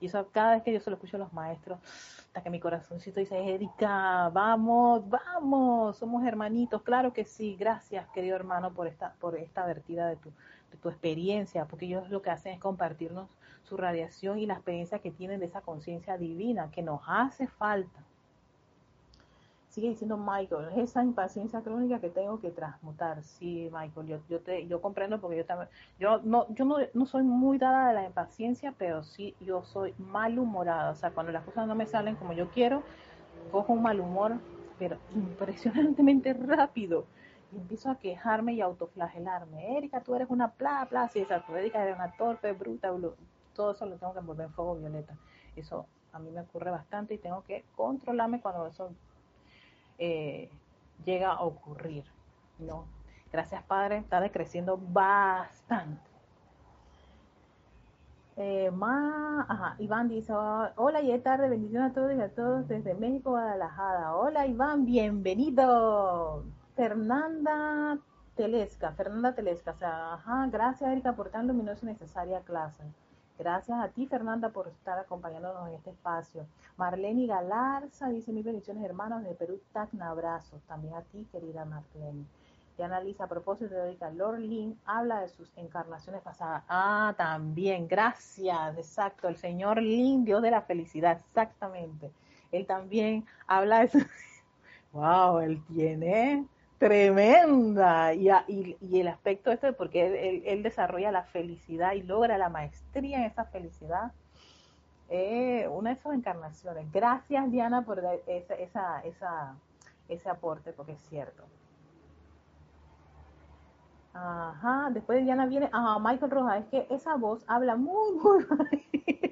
Y eso cada vez que yo se lo escucho a los maestros, hasta que mi corazoncito dice, Erika, vamos, vamos, somos hermanitos. Claro que sí, gracias querido hermano por esta, por esta vertida de tu, de tu experiencia, porque ellos lo que hacen es compartirnos su radiación y la experiencia que tienen de esa conciencia divina que nos hace falta sigue diciendo Michael, es esa impaciencia crónica que tengo que transmutar. Sí, Michael, yo, yo, te, yo comprendo porque yo también, yo no, yo no, no soy muy dada de la impaciencia, pero sí yo soy malhumorada. O sea, cuando las cosas no me salen como yo quiero, cojo un mal humor, pero impresionantemente rápido. Y empiezo a quejarme y autoflagelarme. Erika, tú eres una pla, pla, sí, exacto. Erika eres una torpe, bruta, todo eso lo tengo que envolver en fuego violeta. Eso a mí me ocurre bastante y tengo que controlarme cuando eso eh, llega a ocurrir. ¿no? Gracias, Padre, está decreciendo bastante. Eh, Iván dice, hola y es tarde, bendiciones a todos y a todos desde México, Guadalajara. Hola Iván, bienvenido. Fernanda Telesca, Fernanda Telesca, o sea, ajá, gracias Erika por tan luminosa y necesaria clase. Gracias a ti, Fernanda, por estar acompañándonos en este espacio. Marlene Galarza dice mis bendiciones, hermanos de Perú, Tacna, abrazos. También a ti, querida Marlene. Y analiza a propósito de Erika Lord Lynn, habla de sus encarnaciones pasadas. Ah, también, gracias, exacto. El señor Lin, Dios de la felicidad, exactamente. Él también habla de su. ¡Wow! Él tiene tremenda. Y, el aspecto este, porque él, desarrolla la felicidad y logra la maestría en esa felicidad, eh, una de sus encarnaciones. Gracias, Diana, por esa, esa, esa, ese aporte, porque es cierto. Ajá, después de Diana viene, ajá, Michael Rojas, es que esa voz habla muy, muy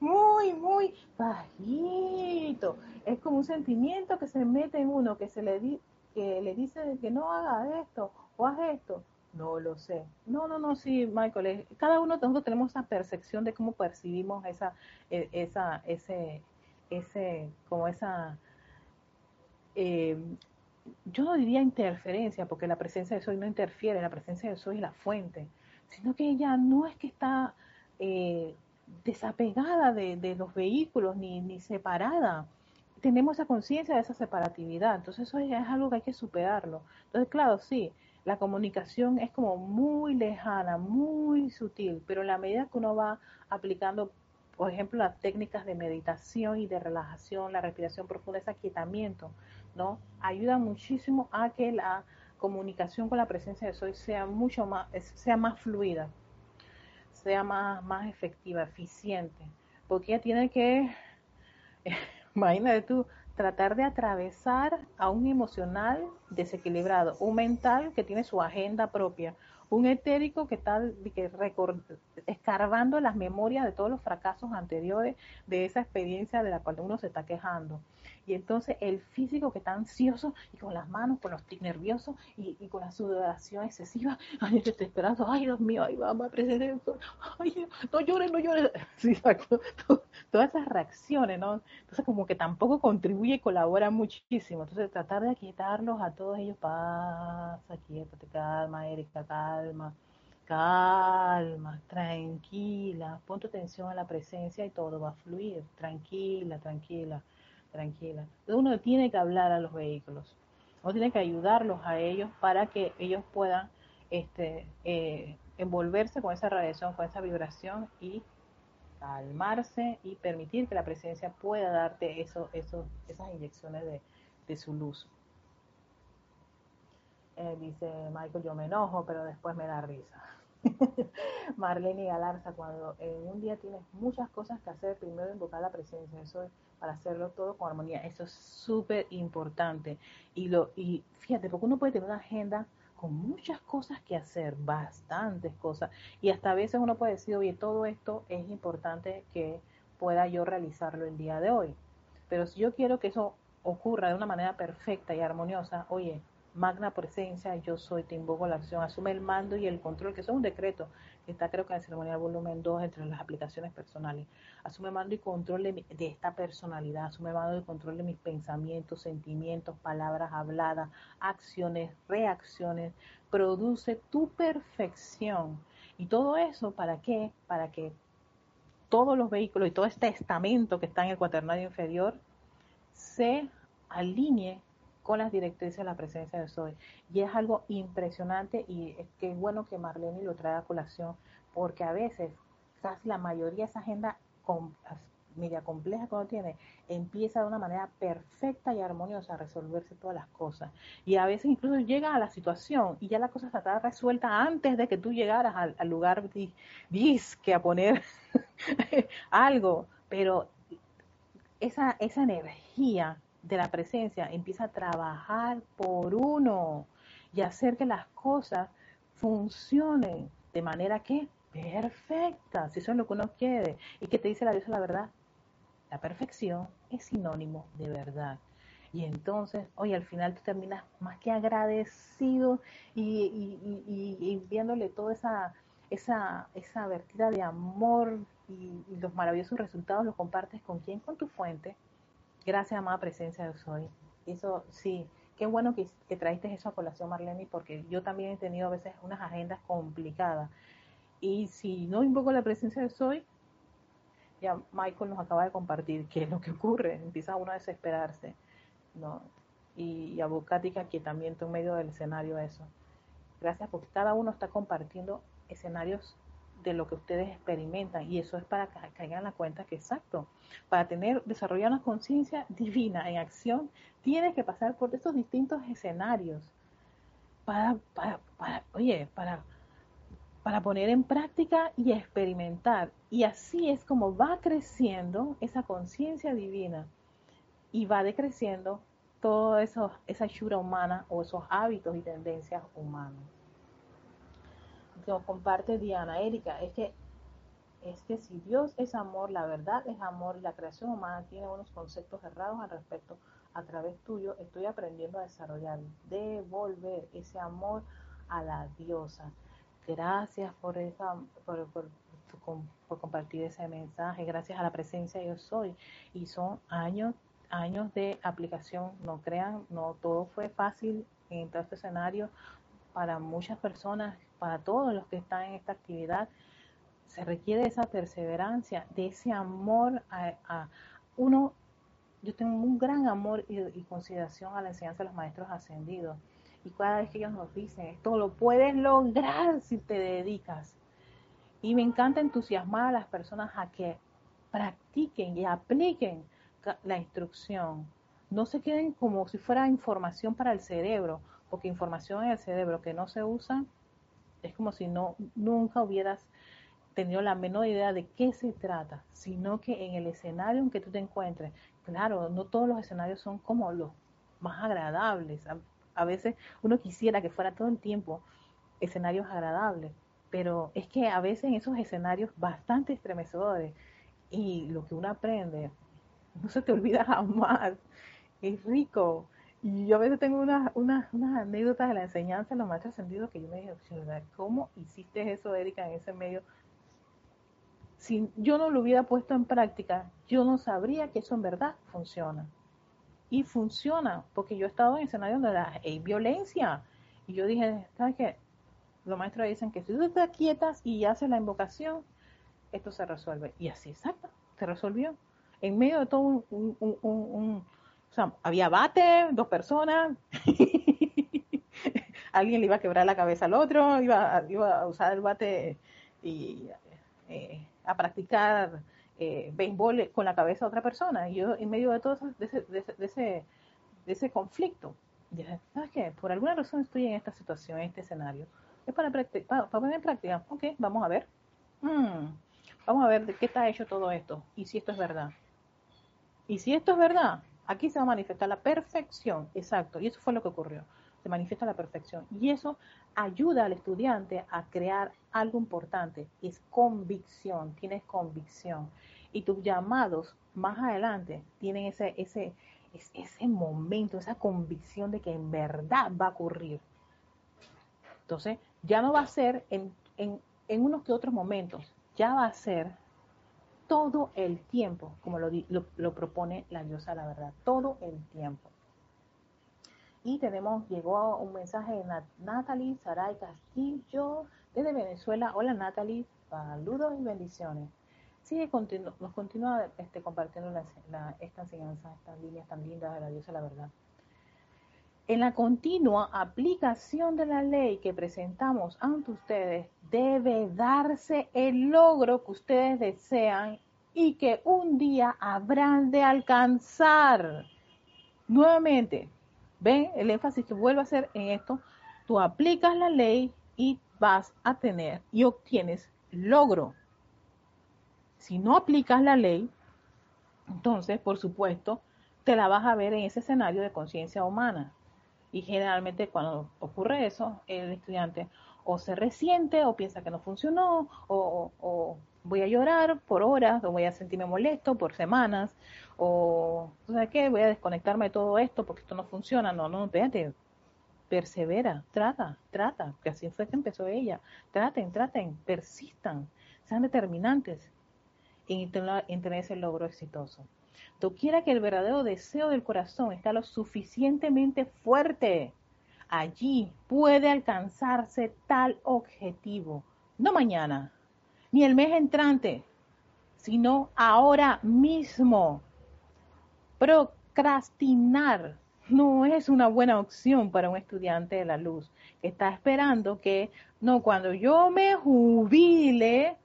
muy, muy bajito. Es como un sentimiento que se mete en uno, que se le, di, que le dice que no haga esto o haz esto. No lo sé. No, no, no, sí, Michael. cada uno nosotros tenemos esa percepción de cómo percibimos esa, e, esa, ese, ese, como esa, eh, yo no diría interferencia, porque la presencia de Soy no interfiere, la presencia de Soy es la fuente, sino que ella no es que está eh, desapegada de, de, los vehículos ni, ni separada tenemos esa conciencia de esa separatividad, entonces eso es algo que hay que superarlo. Entonces, claro, sí, la comunicación es como muy lejana, muy sutil, pero en la medida que uno va aplicando, por ejemplo, las técnicas de meditación y de relajación, la respiración profunda, ese aquietamiento, ¿no? Ayuda muchísimo a que la comunicación con la presencia de Soy sea mucho más, sea más fluida, sea más, más efectiva, eficiente, porque ella tiene que Imagínate tú tratar de atravesar a un emocional desequilibrado, un mental que tiene su agenda propia, un etérico que está que escarbando las memorias de todos los fracasos anteriores de esa experiencia de la cual uno se está quejando. Y entonces el físico que está ansioso y con las manos, con los tics nerviosos y, con la sudoración excesiva, ay, estoy esperando, ay, Dios mío, ay, vamos a presentar ay, no llores, no llores. Sí, todas esas reacciones, ¿no? Entonces como que tampoco contribuye y colabora muchísimo. Entonces tratar de quitarlos a todos ellos, pasa, quietate, calma, Erika, calma calma, tranquila, pon tu atención a la presencia y todo va a fluir, tranquila, tranquila, tranquila. Uno tiene que hablar a los vehículos, uno tiene que ayudarlos a ellos para que ellos puedan este, eh, envolverse con esa radiación, con esa vibración y calmarse y permitir que la presencia pueda darte eso, esas inyecciones de, de su luz. Eh, dice Michael, yo me enojo, pero después me da risa. Marlene Galarza, cuando en un día tienes muchas cosas que hacer, primero invocar la presencia, eso es para hacerlo todo con armonía, eso es súper importante. Y, lo, y fíjate, porque uno puede tener una agenda con muchas cosas que hacer, bastantes cosas, y hasta a veces uno puede decir, oye, todo esto es importante que pueda yo realizarlo el día de hoy. Pero si yo quiero que eso ocurra de una manera perfecta y armoniosa, oye, magna presencia, yo soy, te invoco la acción, asume el mando y el control, que es un decreto que está creo que en el ceremonial volumen 2 entre las aplicaciones personales. Asume mando y control de, de esta personalidad, asume mando y control de mis pensamientos, sentimientos, palabras habladas, acciones, reacciones, produce tu perfección. Y todo eso, ¿para qué? Para que todos los vehículos y todo este estamento que está en el cuaternario inferior se alinee con las directrices de la presencia de Soy. Y es algo impresionante y es que es bueno que Marlene lo trae a colación, porque a veces, casi la mayoría de esa agenda media compleja que uno tiene, empieza de una manera perfecta y armoniosa a resolverse todas las cosas. Y a veces incluso llega a la situación y ya la cosa está resuelta antes de que tú llegaras al, al lugar que a poner algo. Pero esa, esa energía de la presencia empieza a trabajar por uno y hacer que las cosas funcionen de manera que perfecta, si eso es lo que uno quiere. ¿Y que te dice la diosa la verdad? La perfección es sinónimo de verdad. Y entonces, oye, al final tú terminas más que agradecido y, y, viéndole toda esa, esa, esa vertida de amor y, los maravillosos resultados los compartes con quién, con tu fuente, Gracias, amada presencia de Soy. Eso sí, qué bueno que, que eso a colación, Marlene, porque yo también he tenido a veces unas agendas complicadas. Y si no invoco la presencia de Soy, ya Michael nos acaba de compartir qué es lo que ocurre. Empieza uno a desesperarse, ¿no? Y, a Bucática, que también está en medio del escenario eso. Gracias porque cada uno está compartiendo escenarios de lo que ustedes experimentan y eso es para que caigan la cuenta que exacto, para tener, desarrollar una conciencia divina en acción, tienes que pasar por estos distintos escenarios para, para, para, oye, para, para poner en práctica y experimentar. Y así es como va creciendo esa conciencia divina y va decreciendo toda esa chura humana o esos hábitos y tendencias humanos que comparte Diana Erika, es que es que si Dios es amor, la verdad es amor y la creación humana tiene unos conceptos errados al respecto, a través tuyo estoy aprendiendo a desarrollar, devolver ese amor a la diosa. Gracias por, esa, por, por, compartir ese mensaje, gracias a la presencia yo soy. Y son años, años de aplicación, no crean, no todo fue fácil en todo este escenario para muchas personas para todos los que están en esta actividad, se requiere esa perseverancia, de ese amor a, uno. Yo tengo un gran amor y, consideración a la enseñanza de los maestros ascendidos. Y cada vez que ellos nos dicen, esto lo puedes lograr si te dedicas. Y me encanta entusiasmar a las personas a que practiquen y apliquen la instrucción. No se queden como si fuera información para el cerebro, porque información en el cerebro que no se usa es como si no nunca hubieras tenido la menor idea de qué se trata, sino que en el escenario en que tú te encuentres, claro, no todos los escenarios son como los más agradables. A, veces uno quisiera que fuera todo el tiempo escenarios agradables, pero es que a veces en esos escenarios bastante estremecedores y lo que uno aprende no se te olvida jamás. Es rico. Y yo a veces tengo unas, unas, anécdotas de la enseñanza de los maestros ascendidos que yo me dije, ¿cómo hiciste eso, Erika, en ese medio? Si yo no lo hubiera puesto en práctica, yo no sabría que eso en verdad funciona. Y funciona, porque yo he estado en escenarios donde hay violencia. Y yo dije, ¿sabes qué? Los maestros dicen que si tú te quietas y haces la invocación, esto se resuelve. Y así, exacto, se resolvió. En medio de todo un, o sea, había bate, dos personas, alguien le iba a quebrar la cabeza al otro, iba, iba a usar el bate y eh, a practicar eh, béisbol con la cabeza a otra persona. Y yo, en medio de todo de ese, de ese, de ese, conflicto, dije, ¿sabes qué? Por alguna razón estoy en esta situación, en este escenario. Es para, para, poner en práctica. Ok, vamos a ver. Hmm, vamos a ver de qué está hecho todo esto y si esto es verdad. Y si esto es verdad, aquí se va a manifestar la perfección. Exacto. Y eso fue lo que ocurrió. Se manifiesta la perfección. Y eso ayuda al estudiante a crear algo importante. Es convicción. Tienes convicción. Y tus llamados más adelante tienen ese, ese, ese momento, esa convicción de que en verdad va a ocurrir. Entonces, ya no va a ser en, en, en unos que otros momentos, ya va a ser todo el tiempo, como lo, lo, propone la diosa la verdad, todo el tiempo. Y tenemos, llegó un mensaje de Natalie Saray Castillo desde Venezuela. Hola Natalie, saludos y bendiciones. Sigue nos continúa este, compartiendo la, esta enseñanza, estas líneas tan lindas de la diosa la verdad. En la continua aplicación de la ley que presentamos ante ustedes, debe darse el logro que ustedes desean y que un día habrán de alcanzar. Nuevamente, ven el énfasis que vuelvo a hacer en esto, tú aplicas la ley y vas a tener y obtienes logro. Si no aplicas la ley, entonces, por supuesto, te la vas a ver en ese escenario de conciencia humana. Y generalmente cuando ocurre eso, el estudiante o se resiente o piensa que no funcionó o, voy a llorar por horas o voy a sentirme molesto por semanas o ¿sabes qué? Voy a desconectarme de todo esto porque esto no funciona. No, no, espérate. Persevera, trata, trata, que así fue que empezó ella. Traten, traten, persistan, sean determinantes en, en tener ese logro exitoso quiera que el verdadero deseo del corazón está lo suficientemente fuerte, allí puede alcanzarse tal objetivo. No mañana, ni el mes entrante, sino ahora mismo. Procrastinar no es una buena opción para un estudiante de la luz que está esperando que, no, cuando yo me jubile,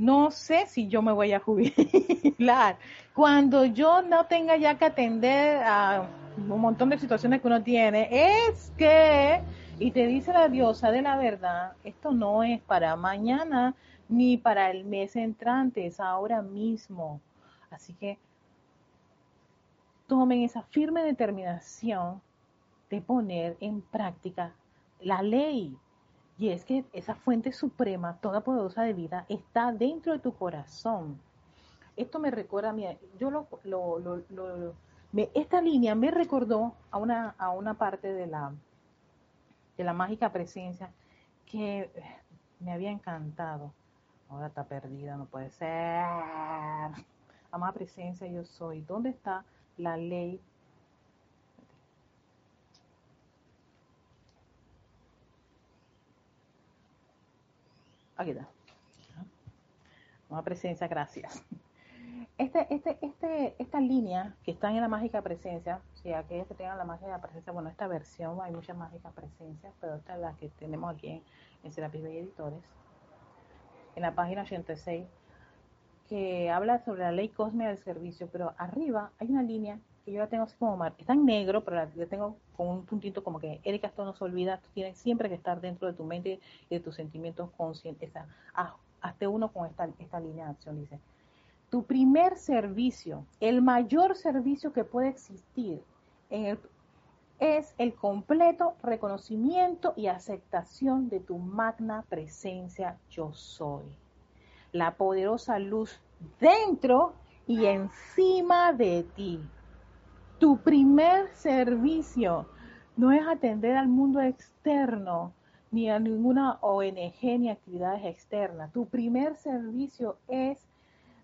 no sé si yo me voy a jubilar. Cuando yo no tenga ya que atender a un montón de situaciones que uno tiene, es que, y te dice la diosa de la verdad, esto no es para mañana ni para el mes entrante, es ahora mismo. Así que tomen esa firme determinación de poner en práctica la ley, y es que esa fuente suprema, toda poderosa de vida, está dentro de tu corazón. Esto me recuerda a mí, yo lo, lo, esta línea me recordó a una, a una parte de la, de la mágica presencia que me había encantado. Ahora está perdida, no puede ser. Amada presencia, yo soy. ¿Dónde está la ley Aquí está. Una presencia, gracias. Este, este, este, esta línea que está en la mágica presencia, si aquellos que tengan la mágica presencia, bueno, esta versión, hay muchas mágicas presencias, pero esta es la que tenemos aquí en, en Serapis Bay Editores, en la página 86, que habla sobre la ley cósmica del servicio, pero arriba hay una línea que yo la tengo así como mar, está en negro, pero la, tengo con un puntito como que, Erika, esto no se olvida, tú tienes siempre que estar dentro de tu mente y de tus sentimientos conscientes. Ah, hazte uno con esta, esta línea de acción, dice. Tu primer servicio, el mayor servicio que puede existir es el completo reconocimiento y aceptación de tu magna presencia yo soy. La poderosa luz dentro y encima de ti. Tu primer servicio no es atender al mundo externo, ni a ninguna ONG ni actividades externas. Tu primer servicio es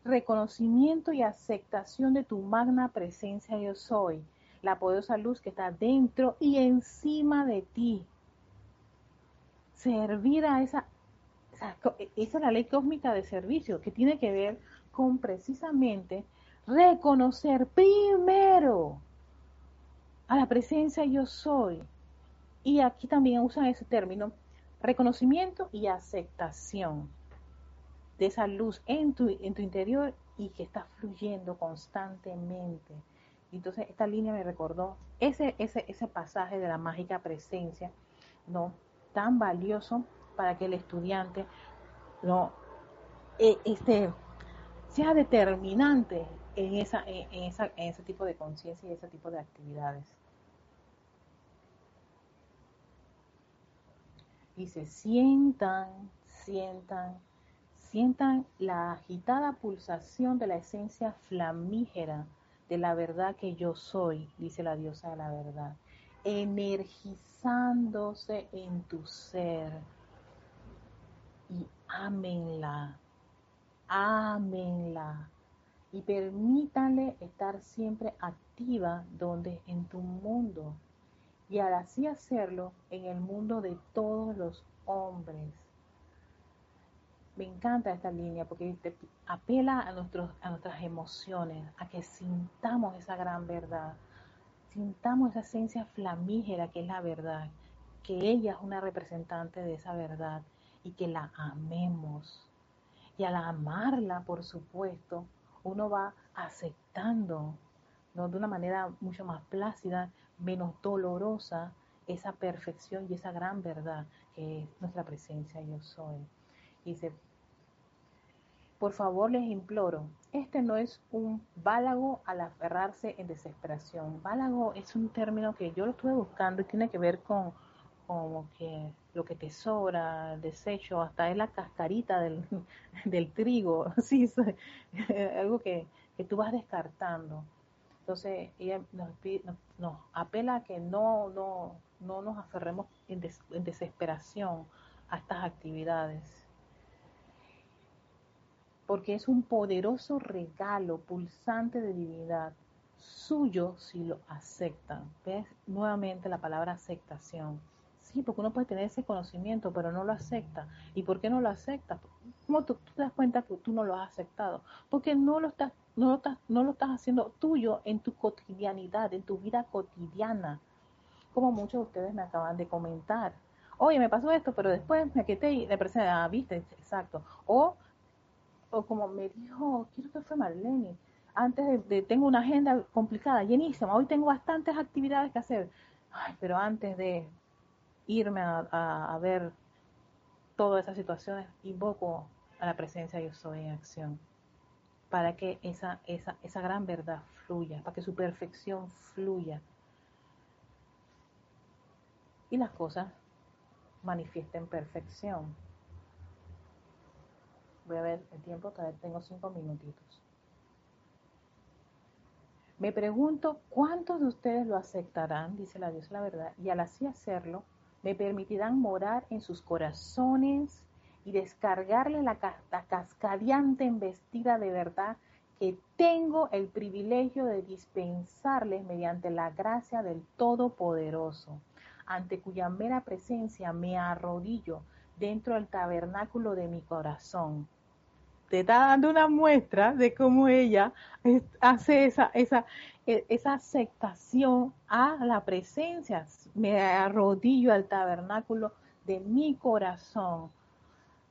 reconocimiento y aceptación de tu magna presencia yo soy, la poderosa luz que está dentro y encima de ti. Servir a esa, esa, esa es la ley cósmica de servicio, que tiene que ver con precisamente reconocer primero a la presencia yo soy. Y aquí también usan ese término, reconocimiento y aceptación de esa luz en tu, en tu interior y que está fluyendo constantemente. Entonces esta línea me recordó ese, ese, ese pasaje de la mágica presencia, ¿no? Tan valioso para que el estudiante no e, este, sea determinante en, esa, en, esa, en ese tipo de conciencia y ese tipo de actividades. Se sientan, sientan Sientan la agitada pulsación de la esencia flamígera de la verdad que yo soy, dice la diosa de la verdad, energizándose en tu ser. Y ámenla, ámenla. Y permítanle estar siempre activa donde en tu mundo. Y al así hacerlo en el mundo de todos los hombres me encanta esta línea porque apela a, nuestros, a nuestras emociones, a que sintamos esa gran verdad, sintamos esa esencia flamígera que es la verdad, que ella es una representante de esa verdad y que la amemos. Y al amarla, por supuesto, uno va aceptando, ¿no? de una manera mucho más plácida, menos dolorosa, esa perfección y esa gran verdad que es nuestra presencia yo soy. Y se por favor, les imploro, este no es un bálago al aferrarse en desesperación. Bálago es un término que yo lo estuve buscando y tiene que ver con como que lo que te sobra, el desecho, hasta es la cascarita del, del trigo, sí, algo que, que, tú vas descartando. Entonces, ella nos, nos, apela a que no, no, no nos aferremos en, en desesperación a estas actividades porque es un poderoso regalo pulsante de divinidad suyo si lo aceptan. ¿Ves? Nuevamente la palabra aceptación. Sí, porque uno puede tener ese conocimiento, pero no lo acepta. ¿Y por qué no lo acepta? ¿Cómo tú, te das cuenta que tú no lo has aceptado? Porque no lo, estás, no, lo estás, no lo estás haciendo tuyo en tu cotidianidad, en tu vida cotidiana. Como muchos de ustedes me acaban de comentar. Oye, me pasó esto, pero después me quedé y le presenté, ah, viste, exacto. O o como me dijo, creo que fue Marlene, antes de, tengo una agenda complicada, llenísima, hoy tengo bastantes actividades que hacer, Ay, pero antes de irme a, ver todas esas situaciones, invoco a la presencia yo soy en acción, para que esa, esa, esa gran verdad fluya, para que su perfección fluya y las cosas manifiesten perfección. Voy a ver el tiempo, todavía tengo cinco minutitos. Me pregunto cuántos de ustedes lo aceptarán, dice la diosa la verdad, y al así hacerlo, me permitirán morar en sus corazones y descargarle la, cascadiante embestida de verdad que tengo el privilegio de dispensarles mediante la gracia del Todopoderoso, ante cuya mera presencia me arrodillo dentro del tabernáculo de mi corazón te está dando una muestra de cómo ella hace esa, esa, e, esa aceptación a la presencia. Me arrodillo al tabernáculo de mi corazón,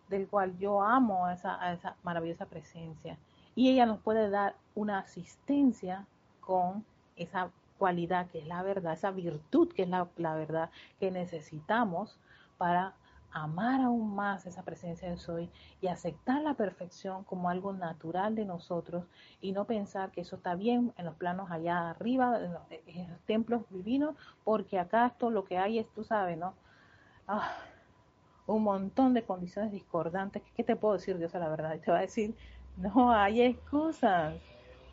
del cual yo amo a esa, esa maravillosa presencia. Y ella nos puede dar una asistencia con esa cualidad que es la verdad, esa virtud que es la, la verdad que necesitamos para amar aún más esa presencia de soy y aceptar la perfección como algo natural de nosotros y no pensar que eso está bien en los planos allá arriba, en los, templos divinos, porque acá esto lo que hay es, tú sabes, ¿no? Ah, un montón de condiciones discordantes. ¿Qué te puedo decir, Dios, a la verdad? Te va a decir, no hay excusas.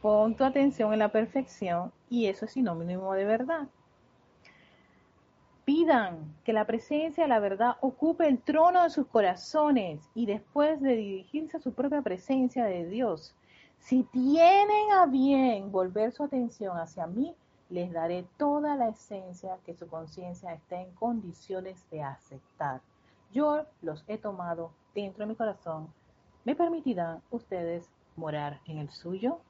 Pon tu atención en la perfección y eso es sinónimo de verdad. Pidan que la presencia de la verdad ocupe el trono de sus corazones y después de dirigirse a su propia presencia de Dios, si tienen a bien volver su atención hacia mí, les daré toda la esencia que su conciencia esté en condiciones de aceptar. Yo los he tomado dentro de mi corazón. ¿Me permitirán ustedes morar en el suyo?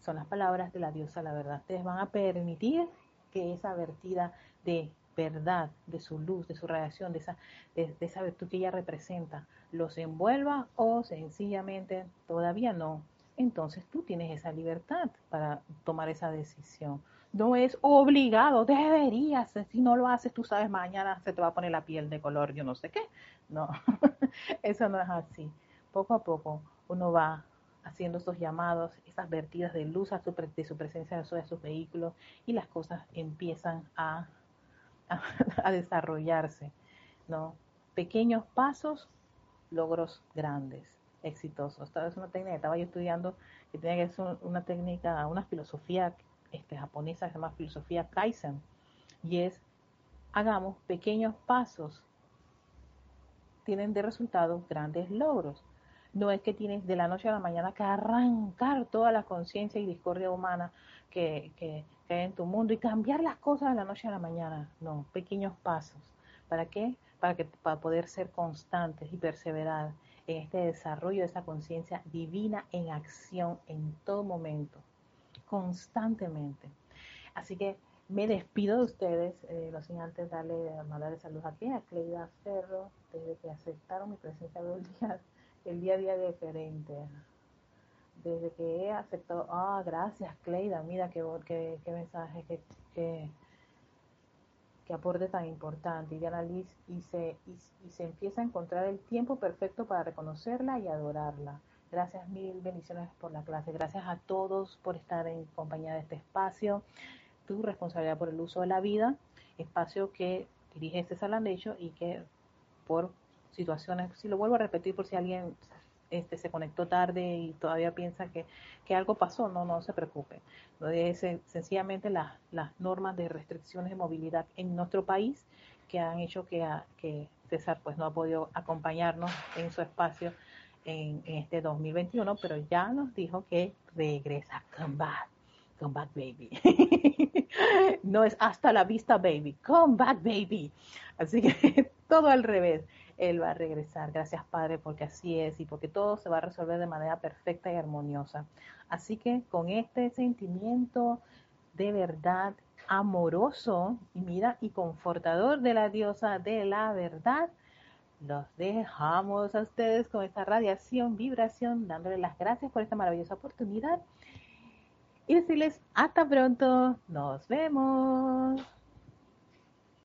Son las palabras de la diosa la verdad. Ustedes van a permitir que esa vertida de verdad, de su luz, de su radiación, de esa, de, esa virtud que ella representa, los envuelva o sencillamente todavía no. Entonces tú tienes esa libertad para tomar esa decisión. No es obligado, deberías. Si no lo haces, tú sabes, mañana se te va a poner la piel de color, yo no sé qué. No, eso no es así. Poco a poco uno va haciendo esos llamados, esas vertidas de luz su, de su presencia de sus vehículos y las cosas empiezan a, a, desarrollarse, ¿no? Pequeños pasos, logros grandes, exitosos. Esta es una técnica que estaba yo estudiando que tenía que ser una técnica, una filosofía este, japonesa que se llama filosofía Kaizen y es hagamos pequeños pasos tienen de resultado grandes logros no es que tienes de la noche a la mañana que arrancar toda la conciencia y discordia humana que, en tu mundo y cambiar las cosas de la noche a la mañana. No, pequeños pasos. ¿Para qué? Para, que, para poder ser constantes y perseverar en este desarrollo de esa conciencia divina en acción en todo momento, constantemente. Así que me despido de ustedes, eh, sin antes darle, mandarle saludos aquí a Cleida Ferro, desde que aceptaron mi presencia de día el día a día diferente. Desde que he aceptado, ah, gracias Cleida, mira qué, qué, mensaje, qué, qué, aporte tan importante. Y Diana Liz, y se, y, se empieza a encontrar el tiempo perfecto para reconocerla y adorarla. Gracias mil bendiciones por la clase. Gracias a todos por estar en compañía de este espacio. Tu responsabilidad por el uso de la vida, espacio que dirige este hecho y que por situaciones, si lo vuelvo a repetir por si alguien este, se conectó tarde y todavía piensa que, que algo pasó, no, no se preocupe. Es sencillamente las, las normas de restricciones de movilidad en nuestro país que han hecho que, que César pues no ha podido acompañarnos en su espacio en, en, este 2021, pero ya nos dijo que regresa, come back, come back baby. no es hasta la vista baby, come back baby. Así que todo al revés. Él va a regresar. Gracias, Padre, porque así es y porque todo se va a resolver de manera perfecta y armoniosa. Así que con este sentimiento de verdad amoroso y mira y confortador de la diosa de la verdad, los dejamos a ustedes con esta radiación, vibración, dándole las gracias por esta maravillosa oportunidad y decirles hasta pronto, nos vemos.